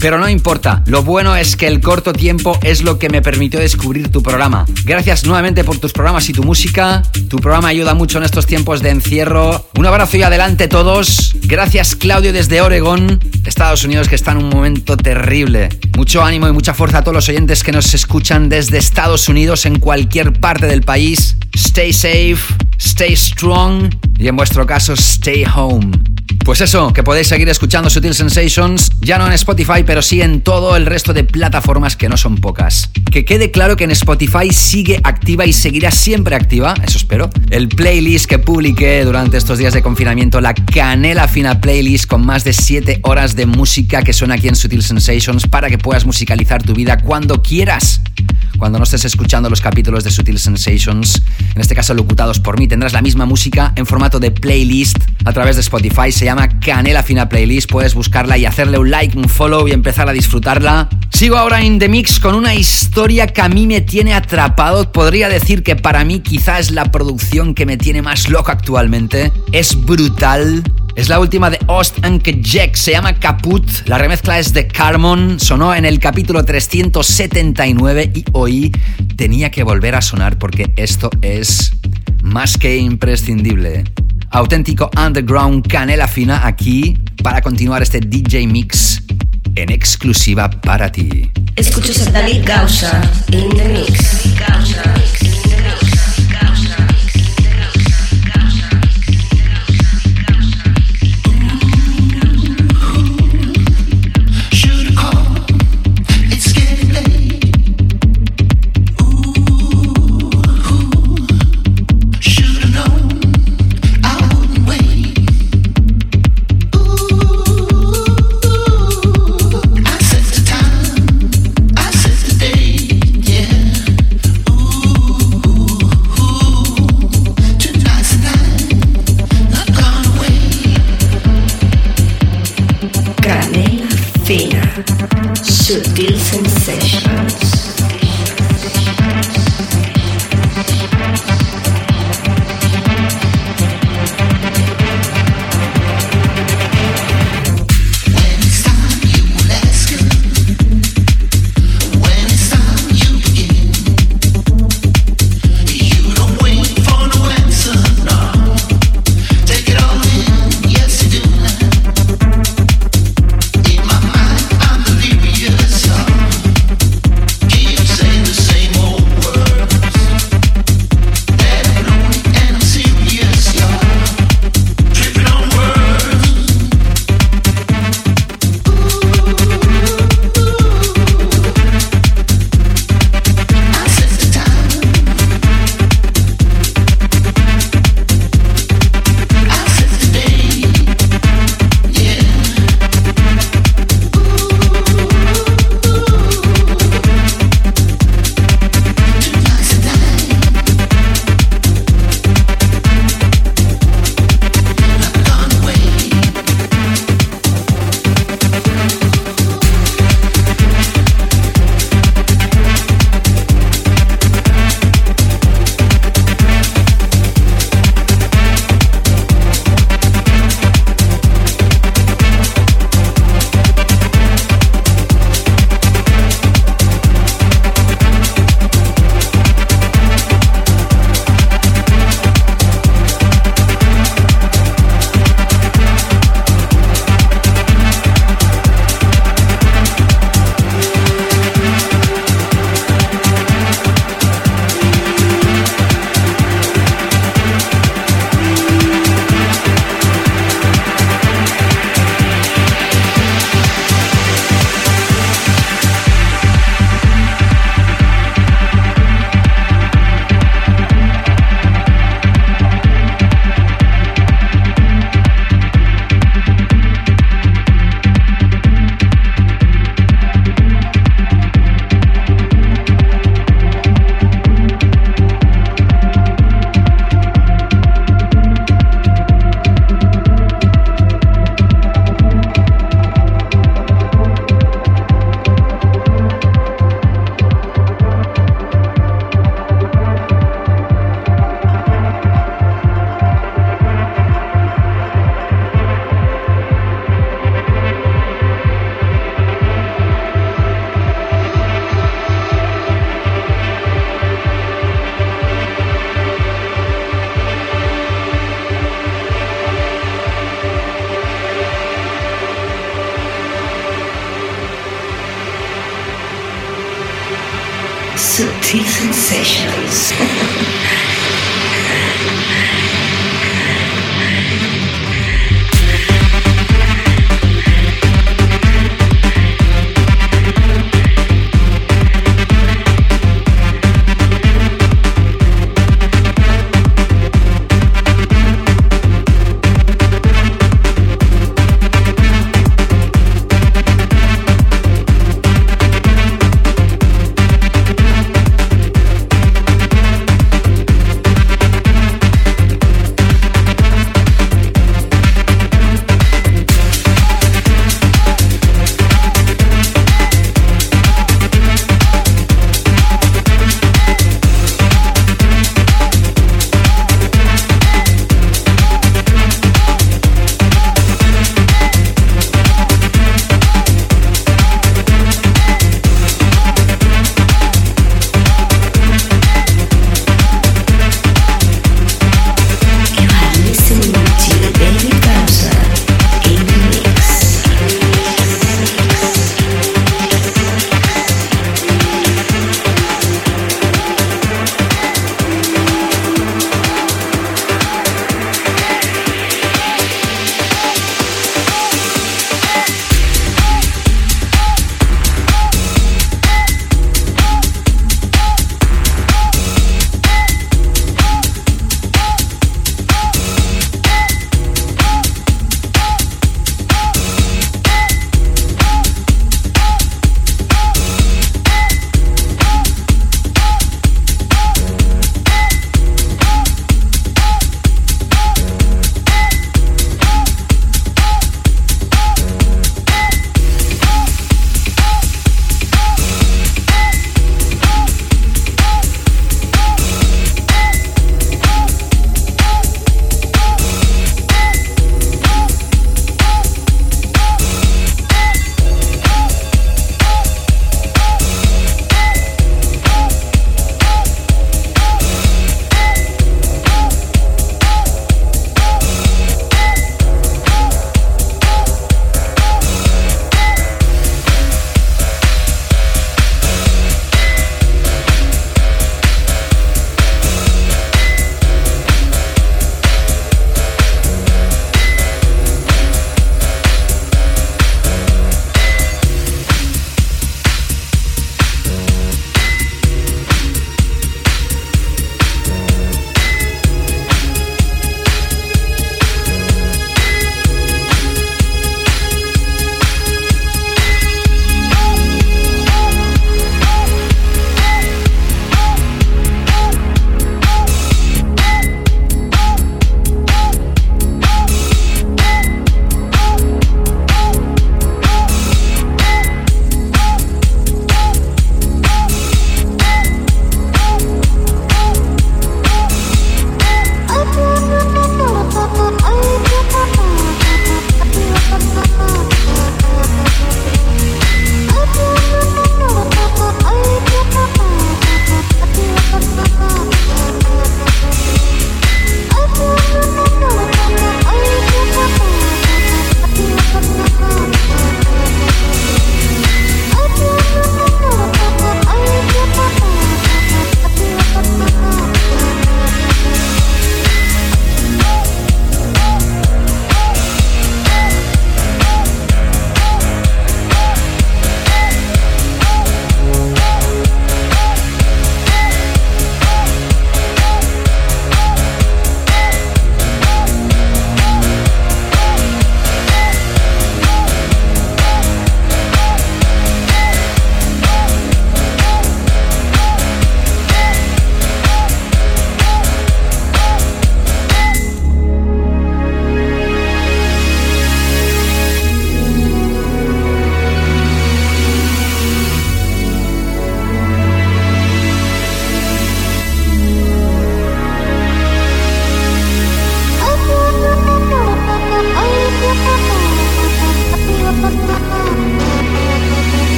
pero no importa. Lo bueno es que el corto tiempo es lo que me permitió descubrir tu programa. Gracias nuevamente por tus programas y tu música. Tu programa ayuda mucho en estos tiempos de encierro un abrazo y adelante todos. Gracias Claudio desde Oregón, Estados Unidos, que está en un momento terrible. Mucho ánimo y mucha fuerza a todos los oyentes que nos escuchan desde Estados Unidos en cualquier parte del país. Stay safe, stay strong y en vuestro caso, stay home. Pues eso, que podéis seguir escuchando Sutil Sensations, ya no en Spotify, pero sí en todo el resto de plataformas que no son pocas. Que quede claro que en Spotify sigue activa y seguirá siempre activa, eso espero, el playlist que publiqué durante estos días de confinamiento, la Canela Fina Playlist con más de 7 horas de música que suena aquí en Sutil Sensations para que puedas musicalizar tu vida cuando quieras. Cuando no estés escuchando los capítulos de Sutil Sensations, en este caso locutados por mí, tendrás la misma música en formato de playlist a través de Spotify. Se llama Canela Fina Playlist. Puedes buscarla y hacerle un like, un follow y empezar a disfrutarla. Sigo ahora en The Mix con una historia que a mí me tiene atrapado. Podría decir que para mí quizá es la producción que me tiene más loco actualmente. Es brutal. Es la última de Ost Anke Jack, se llama Caput, la remezcla es de Carmon, sonó en el capítulo 379 y hoy tenía que volver a sonar porque esto es más que imprescindible. Auténtico underground canela fina aquí para continuar este DJ mix en exclusiva para ti. Escuchas a David Gausa in the mix.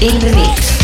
In the mix.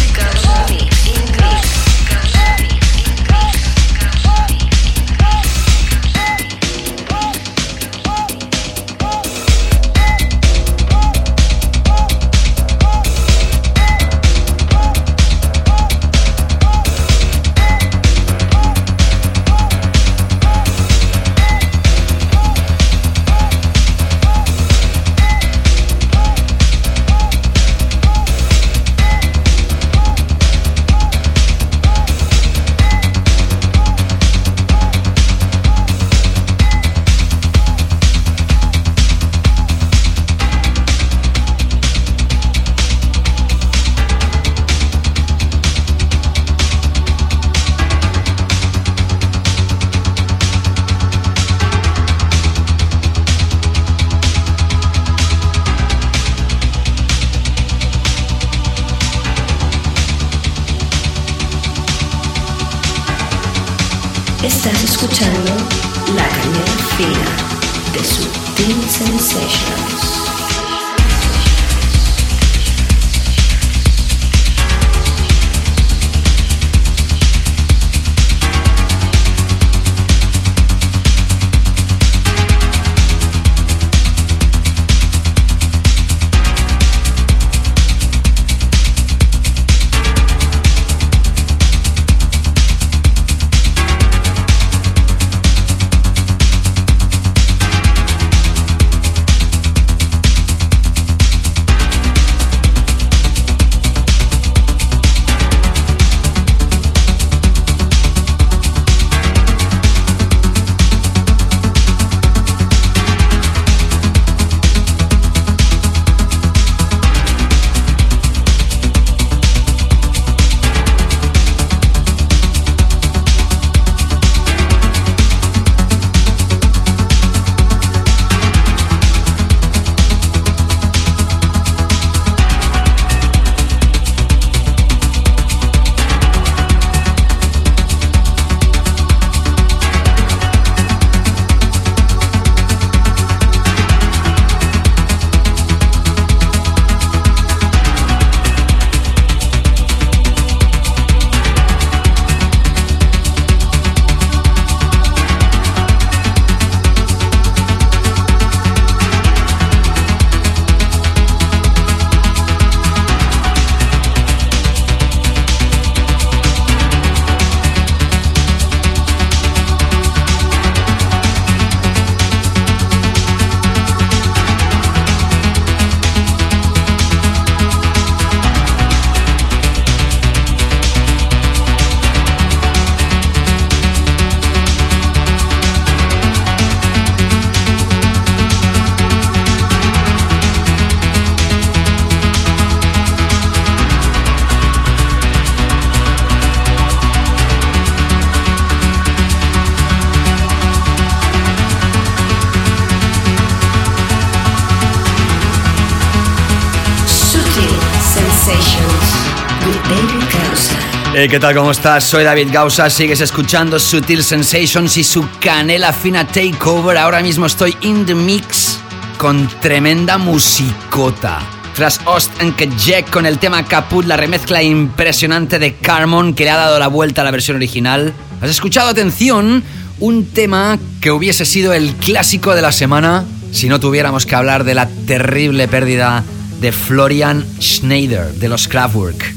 ¿Qué tal? ¿Cómo estás? Soy David Gausa, sigues escuchando Sutil Sensations y su canela fina takeover. Ahora mismo estoy in the mix con tremenda musicota. Tras Ost and Jack con el tema Caput, la remezcla impresionante de Carmon que le ha dado la vuelta a la versión original. ¿Has escuchado, atención, un tema que hubiese sido el clásico de la semana si no tuviéramos que hablar de la terrible pérdida de Florian Schneider de los Kraftwerk?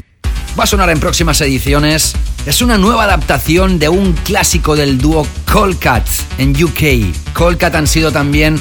Va a sonar en próximas ediciones. Es una nueva adaptación de un clásico del dúo Colcat en UK. Colcat han sido también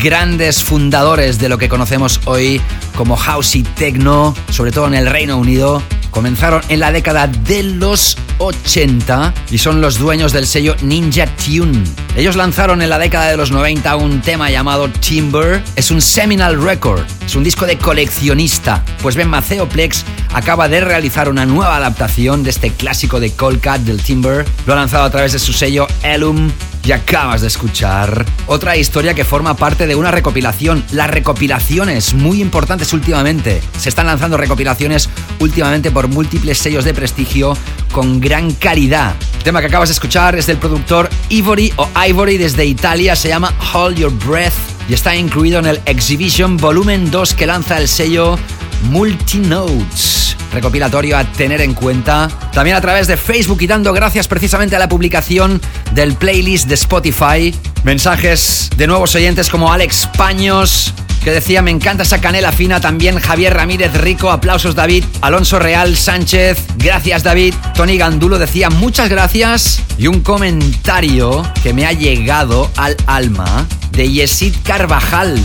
grandes fundadores de lo que conocemos hoy como house y techno, sobre todo en el Reino Unido. Comenzaron en la década de los 80 y son los dueños del sello Ninja Tune. Ellos lanzaron en la década de los 90 un tema llamado Timber. Es un seminal record, es un disco de coleccionista. Pues Ben Maceo Plex acaba de realizar una nueva adaptación de este clásico de Colcat del Timber. Lo ha lanzado a través de su sello Elum y acabas de escuchar otra historia que forma parte de una recopilación. Las recopilaciones, muy importantes últimamente. Se están lanzando recopilaciones últimamente por múltiples sellos de prestigio con gran calidad. El tema que acabas de escuchar es del productor Ivory o Ivory desde Italia. Se llama Hold Your Breath y está incluido en el Exhibition Volumen 2 que lanza el sello Multinotes. recopilatorio a tener en cuenta. También a través de Facebook y dando gracias precisamente a la publicación del playlist de Spotify. Mensajes de nuevos oyentes como Alex Paños, que decía me encanta esa canela fina. También Javier Ramírez Rico, aplausos David. Alonso Real Sánchez, gracias David. Tony Gandulo decía muchas gracias. Y un comentario que me ha llegado al alma de Yesid Carvajal.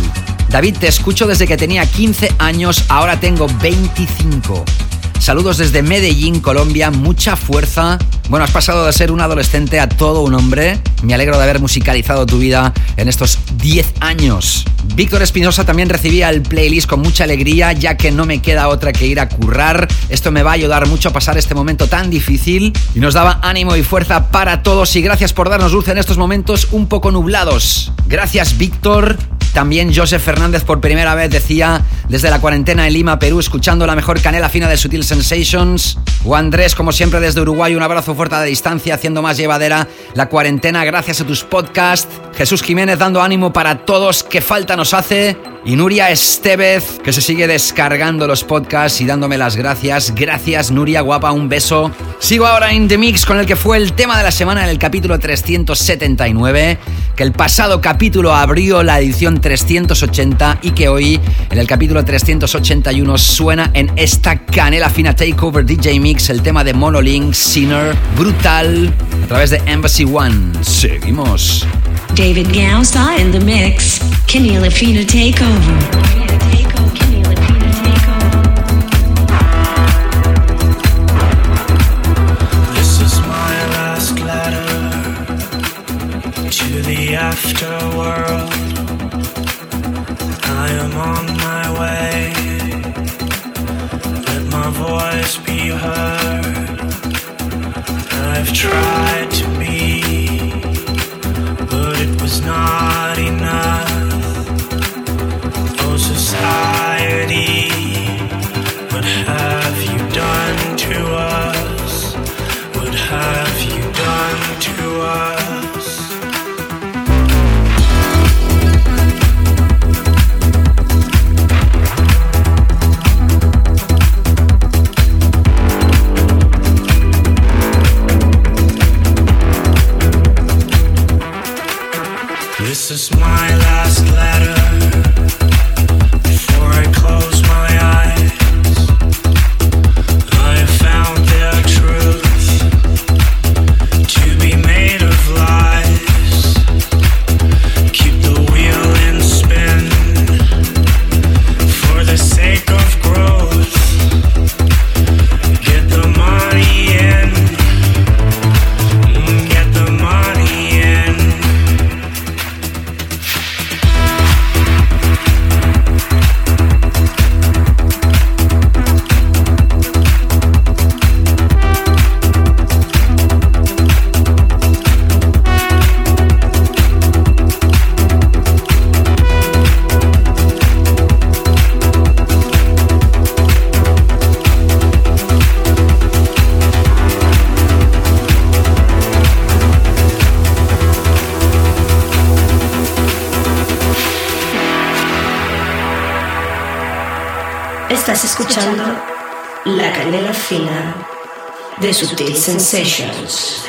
David, te escucho desde que tenía 15 años, ahora tengo 25. Saludos desde Medellín, Colombia, mucha fuerza. Bueno, has pasado de ser un adolescente a todo un hombre. Me alegro de haber musicalizado tu vida en estos 10 años. Víctor Espinosa también recibía el playlist con mucha alegría, ya que no me queda otra que ir a currar. Esto me va a ayudar mucho a pasar este momento tan difícil y nos daba ánimo y fuerza para todos. Y gracias por darnos luz en estos momentos un poco nublados. Gracias, Víctor. También Joseph Fernández por primera vez decía desde la cuarentena en Lima, Perú, escuchando la mejor canela fina de Sutil Sensations. O Andrés, como siempre, desde Uruguay, un abrazo fuerte a la distancia, haciendo más llevadera la cuarentena gracias a tus podcasts. Jesús Jiménez dando ánimo para todos, que falta nos hace. Y Nuria Estevez, que se sigue descargando los podcasts y dándome las gracias. Gracias, Nuria, guapa, un beso. Sigo ahora en The Mix con el que fue el tema de la semana en el capítulo 379, que el pasado capítulo abrió la edición 380 y que hoy, en el capítulo 381, suena en esta canela fina Takeover DJ Mix, el tema de Monolink, Sinner, brutal, a través de Embassy One. Seguimos. David Gausa in the mix. Canela Fina Takeover. This is my last letter to the afterworld. On my way. Let my voice be heard. I've tried to be, but it was not enough. Oh, society, what have you done to us? What have you done to us? This is my last letter de Sutil Sensations.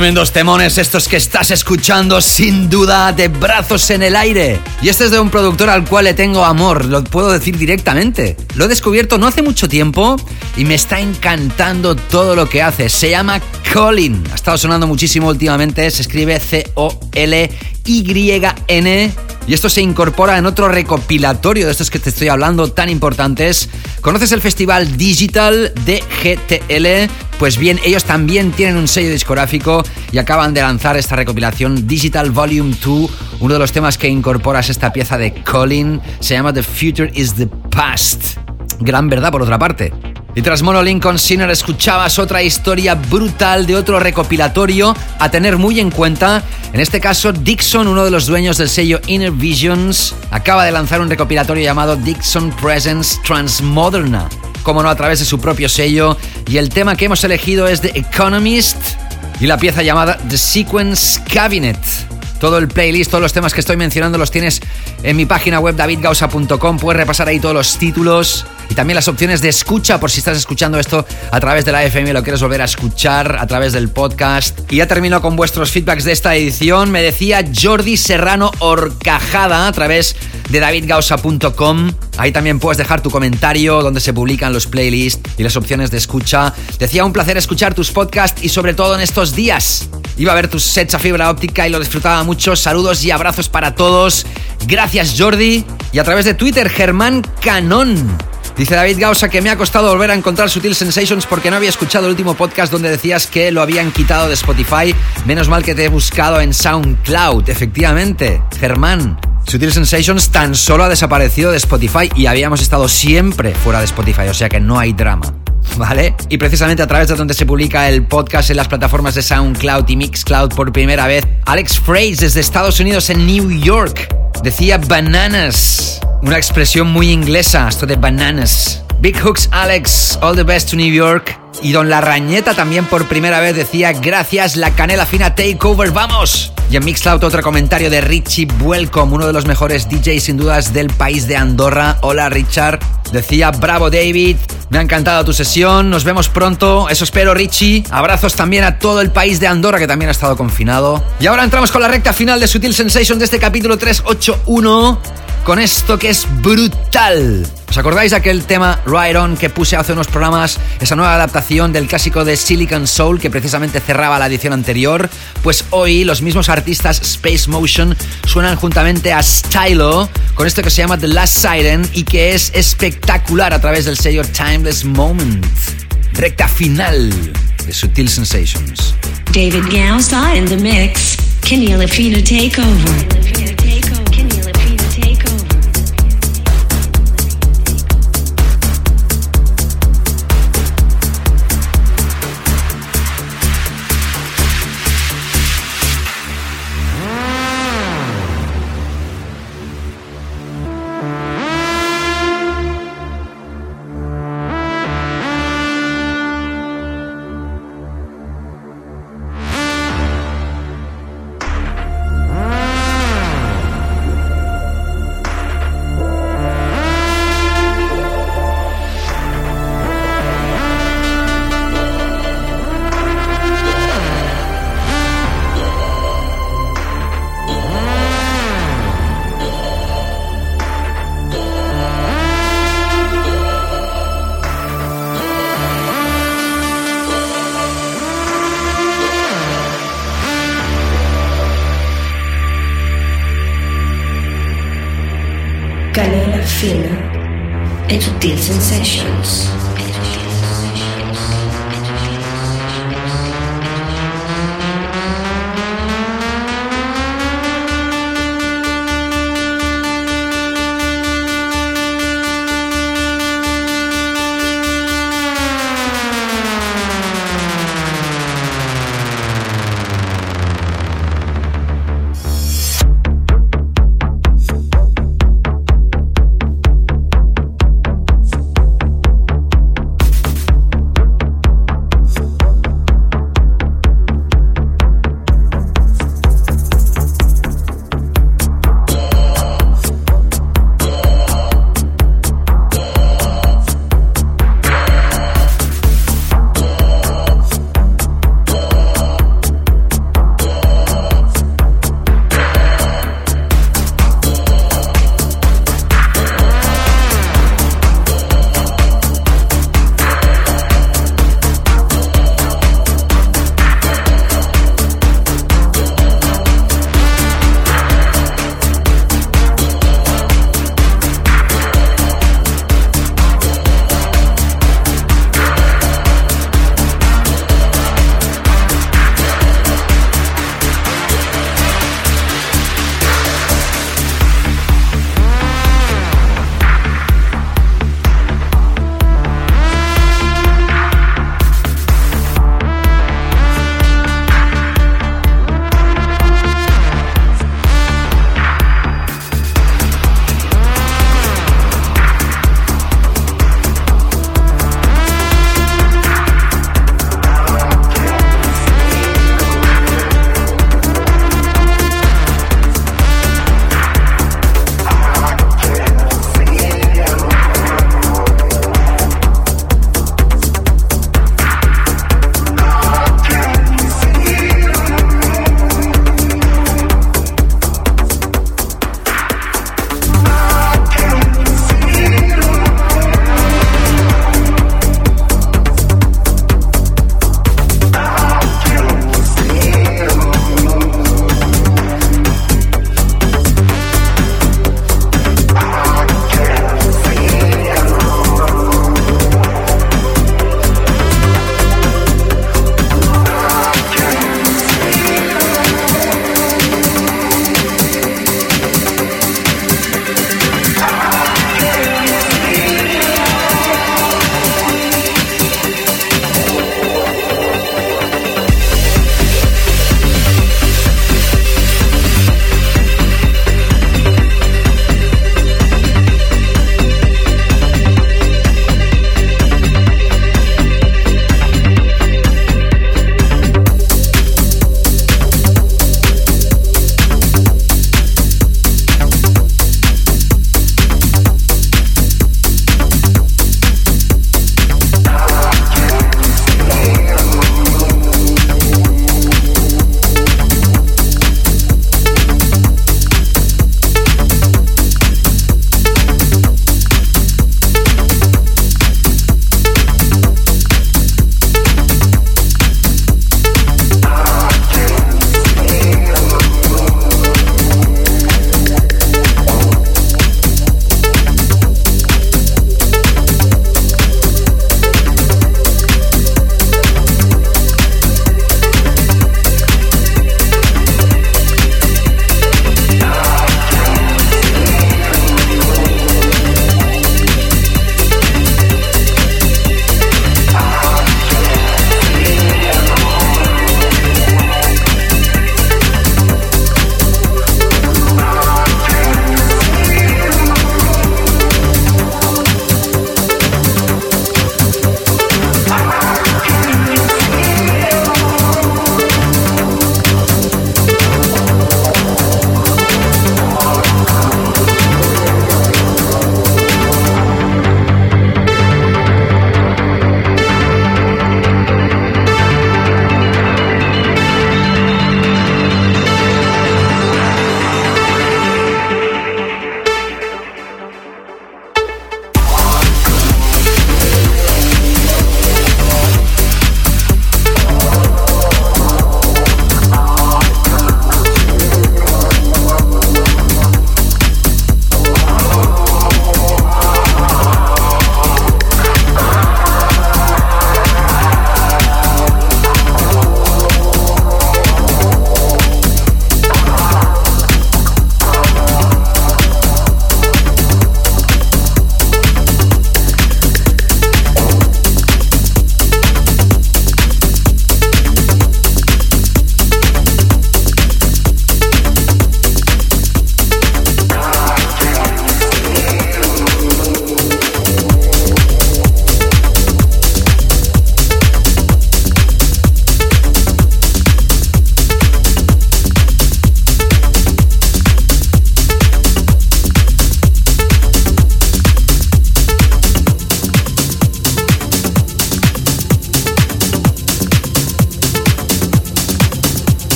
Tremendos temones estos que estás escuchando, sin duda, de brazos en el aire. Y este es de un productor al cual le tengo amor, lo puedo decir directamente. Lo he descubierto no hace mucho tiempo y me está encantando todo lo que hace. Se llama Colin. Ha estado sonando muchísimo últimamente, se escribe C-O-L-Y-N. Y esto se incorpora en otro recopilatorio de estos que te estoy hablando tan importantes. ¿Conoces el festival Digital de GTL? Pues bien, ellos también tienen un sello discográfico y acaban de lanzar esta recopilación Digital Volume 2. Uno de los temas que incorporas esta pieza de Colin se llama The Future is the Past. Gran verdad por otra parte. Y tras Mono Lincoln Sinner escuchabas otra historia brutal de otro recopilatorio a tener muy en cuenta. En este caso, Dixon, uno de los dueños del sello Inner Visions, acaba de lanzar un recopilatorio llamado Dixon Presence Transmoderna. Como no, a través de su propio sello. Y el tema que hemos elegido es The Economist y la pieza llamada The Sequence Cabinet. Todo el playlist, todos los temas que estoy mencionando los tienes en mi página web davidgausa.com. Puedes repasar ahí todos los títulos y también las opciones de escucha por si estás escuchando esto a través de la FM y lo quieres volver a escuchar a través del podcast. Y ya termino con vuestros feedbacks de esta edición. Me decía Jordi Serrano Horcajada a través de davidgausa.com. Ahí también puedes dejar tu comentario donde se publican los playlists y las opciones de escucha. Decía un placer escuchar tus podcasts y sobre todo en estos días. Iba a ver tus sets a fibra óptica y lo disfrutaba mucho. Saludos y abrazos para todos. Gracias Jordi. Y a través de Twitter, Germán Canón. Dice David Gausa que me ha costado volver a encontrar Sutil Sensations porque no había escuchado el último podcast donde decías que lo habían quitado de Spotify. Menos mal que te he buscado en SoundCloud. Efectivamente, Germán. Sutil Sensations tan solo ha desaparecido de Spotify y habíamos estado siempre fuera de Spotify, o sea que no hay drama. ¿vale? Y precisamente a través de donde se publica el podcast en las plataformas de SoundCloud y Mixcloud por primera vez. Alex Phrase desde Estados Unidos en New York decía bananas, una expresión muy inglesa, esto de bananas. Big Hooks Alex, all the best to New York. Y Don La Rañeta también por primera vez decía gracias la canela fina takeover, vamos. Y en Mixcloud otro comentario de Richie Welcome, uno de los mejores DJs sin dudas del país de Andorra. Hola Richard. Decía bravo David, me ha encantado tu sesión, nos vemos pronto, eso espero Richie. Abrazos también a todo el país de Andorra que también ha estado confinado. Y ahora entramos con la recta final de Sutil Sensation de este capítulo 381 con esto que es brutal. ¿Os acordáis de aquel tema Ride On que puse hace unos programas? Esa nueva adaptación del clásico de Silicon Soul que precisamente cerraba la edición anterior. Pues hoy los mismos artistas Space Motion suenan juntamente a Stylo con esto que se llama The Last Siren y que es espectacular a través del sello Timeless Moment. Recta final de Sutil Sensations. David Gausa in the mix. Kenny Lafina takeover. Canela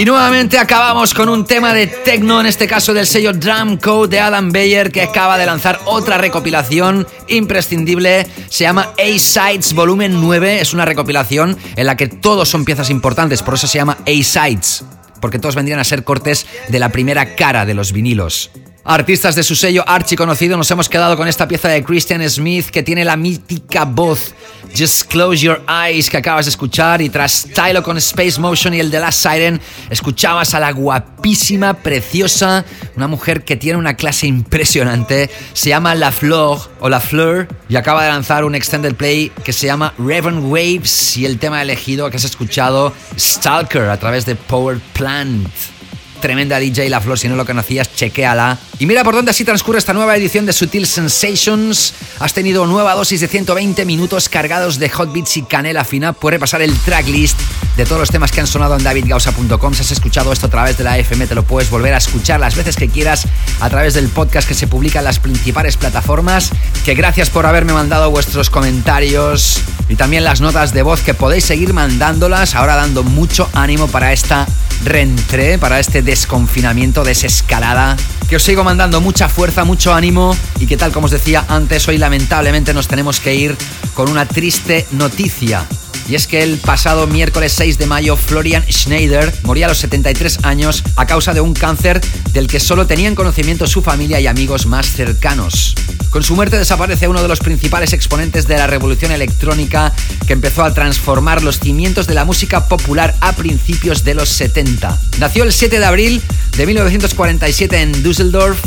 Y nuevamente acabamos con un tema de techno, en este caso del sello Drum Code de Adam Beyer, que acaba de lanzar otra recopilación imprescindible. Se llama A-Sides Volumen 9. Es una recopilación en la que todos son piezas importantes, por eso se llama A-Sides, porque todos vendrían a ser cortes de la primera cara de los vinilos. Artistas de su sello archi conocido, nos hemos quedado con esta pieza de Christian Smith que tiene la mítica voz Just Close Your Eyes que acabas de escuchar y tras Tylo con Space Motion y el de Last Siren escuchabas a la guapísima, preciosa, una mujer que tiene una clase impresionante, se llama La Fleur o La Fleur y acaba de lanzar un extended play que se llama Raven Waves y el tema elegido que has escuchado Stalker a través de Power Plant. Tremenda DJ La Flor, si no lo conocías, chequéala. Y mira por dónde así transcurre esta nueva edición de Sutil Sensations. Has tenido nueva dosis de 120 minutos cargados de hot beats y canela fina. Puedes repasar el tracklist de todos los temas que han sonado en davidgausa.com. Si has escuchado esto a través de la FM, te lo puedes volver a escuchar las veces que quieras a través del podcast que se publica en las principales plataformas. Que gracias por haberme mandado vuestros comentarios y también las notas de voz que podéis seguir mandándolas. Ahora dando mucho ánimo para esta reentré, para este desconfinamiento, desescalada. Que os sigo mandando mucha fuerza, mucho ánimo y que tal como os decía antes, hoy lamentablemente nos tenemos que ir con una triste noticia. Y es que el pasado miércoles 6 de mayo Florian Schneider moría a los 73 años a causa de un cáncer del que solo tenían conocimiento su familia y amigos más cercanos. Con su muerte desaparece uno de los principales exponentes de la revolución electrónica que empezó a transformar los cimientos de la música popular a principios de los 70. Nació el 7 de abril de 1947 en Düsseldorf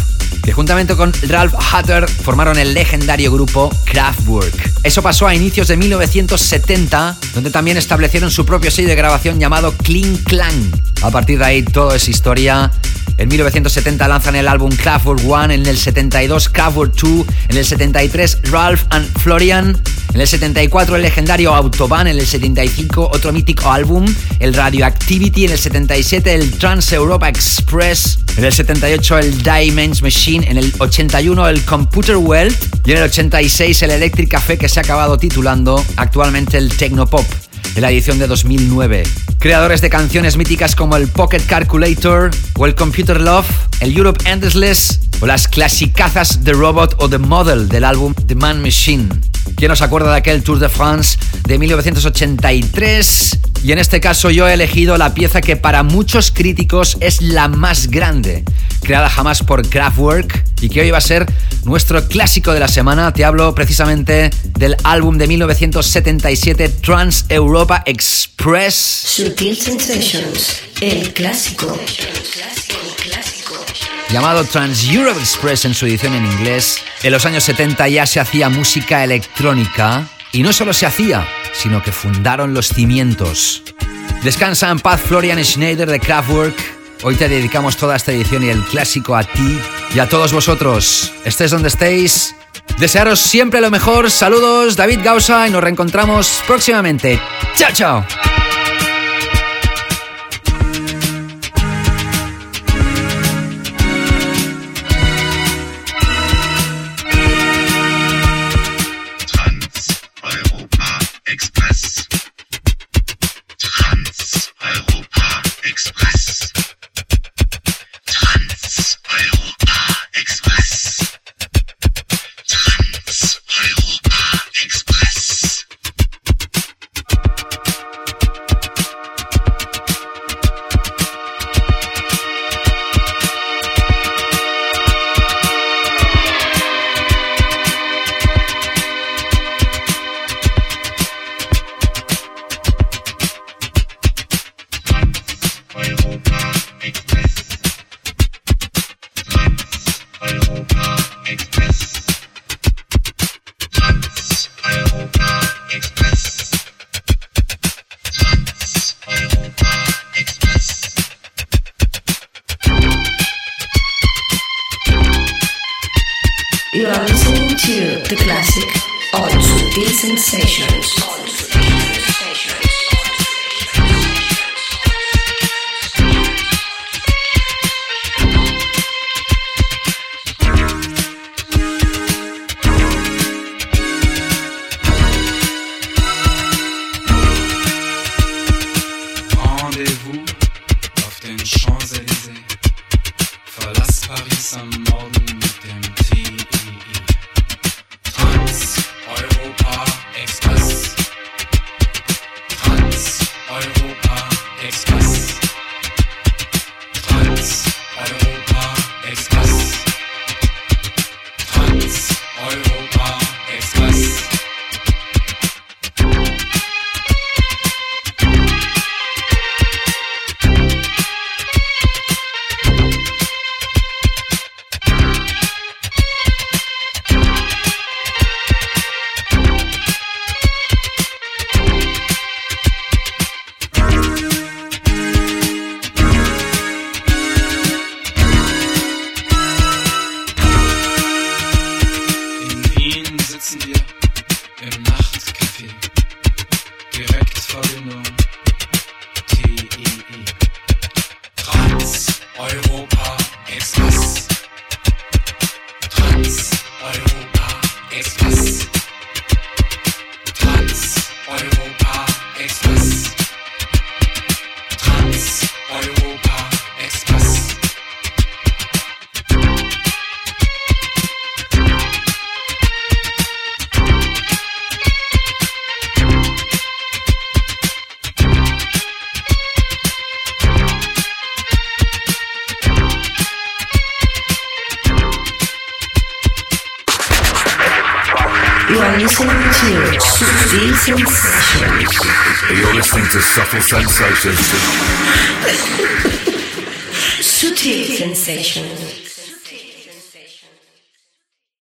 que juntamente con Ralph Hatter formaron el legendario grupo Kraftwerk. Eso pasó a inicios de 1970, donde también establecieron su propio sello de grabación llamado Clean Clan. A partir de ahí todo es historia. En 1970 lanzan el álbum Kraftwerk One, en el 72 Kraftwerk 2, en el 73 Ralph and Florian, en el 74 el legendario Autobahn, en el 75 otro mítico álbum, el Radioactivity, en el 77 el Trans Europa Express, en el 78 el Dimensions Machine, en el 81 el Computer World y en el 86 el Electric Café que se ha acabado titulando actualmente el Tecnopop en la edición de 2009. Creadores de canciones míticas como el Pocket Calculator o el Computer Love, el Europe Endless o las clasicazas The Robot o The Model del álbum The Man Machine. ¿Quién nos acuerda de aquel Tour de France de 1983? Y en este caso yo he elegido la pieza que para muchos críticos es la más grande, creada jamás por Kraftwerk y que hoy va a ser nuestro clásico de la semana. Te hablo precisamente del álbum de 1977 Trans Europa Express. Sutil Sensations, el clásico. llamado Trans Europe Express en su edición en inglés. En los años 70 ya se hacía música electrónica y no solo se hacía, sino que fundaron los cimientos. Descansa en paz Florian Schneider de Kraftwerk. Hoy te dedicamos toda esta edición y el clásico a ti y a todos vosotros. Estés donde estéis. Desearos siempre lo mejor. Saludos, David Gausa y nos reencontramos próximamente. Chao, chao.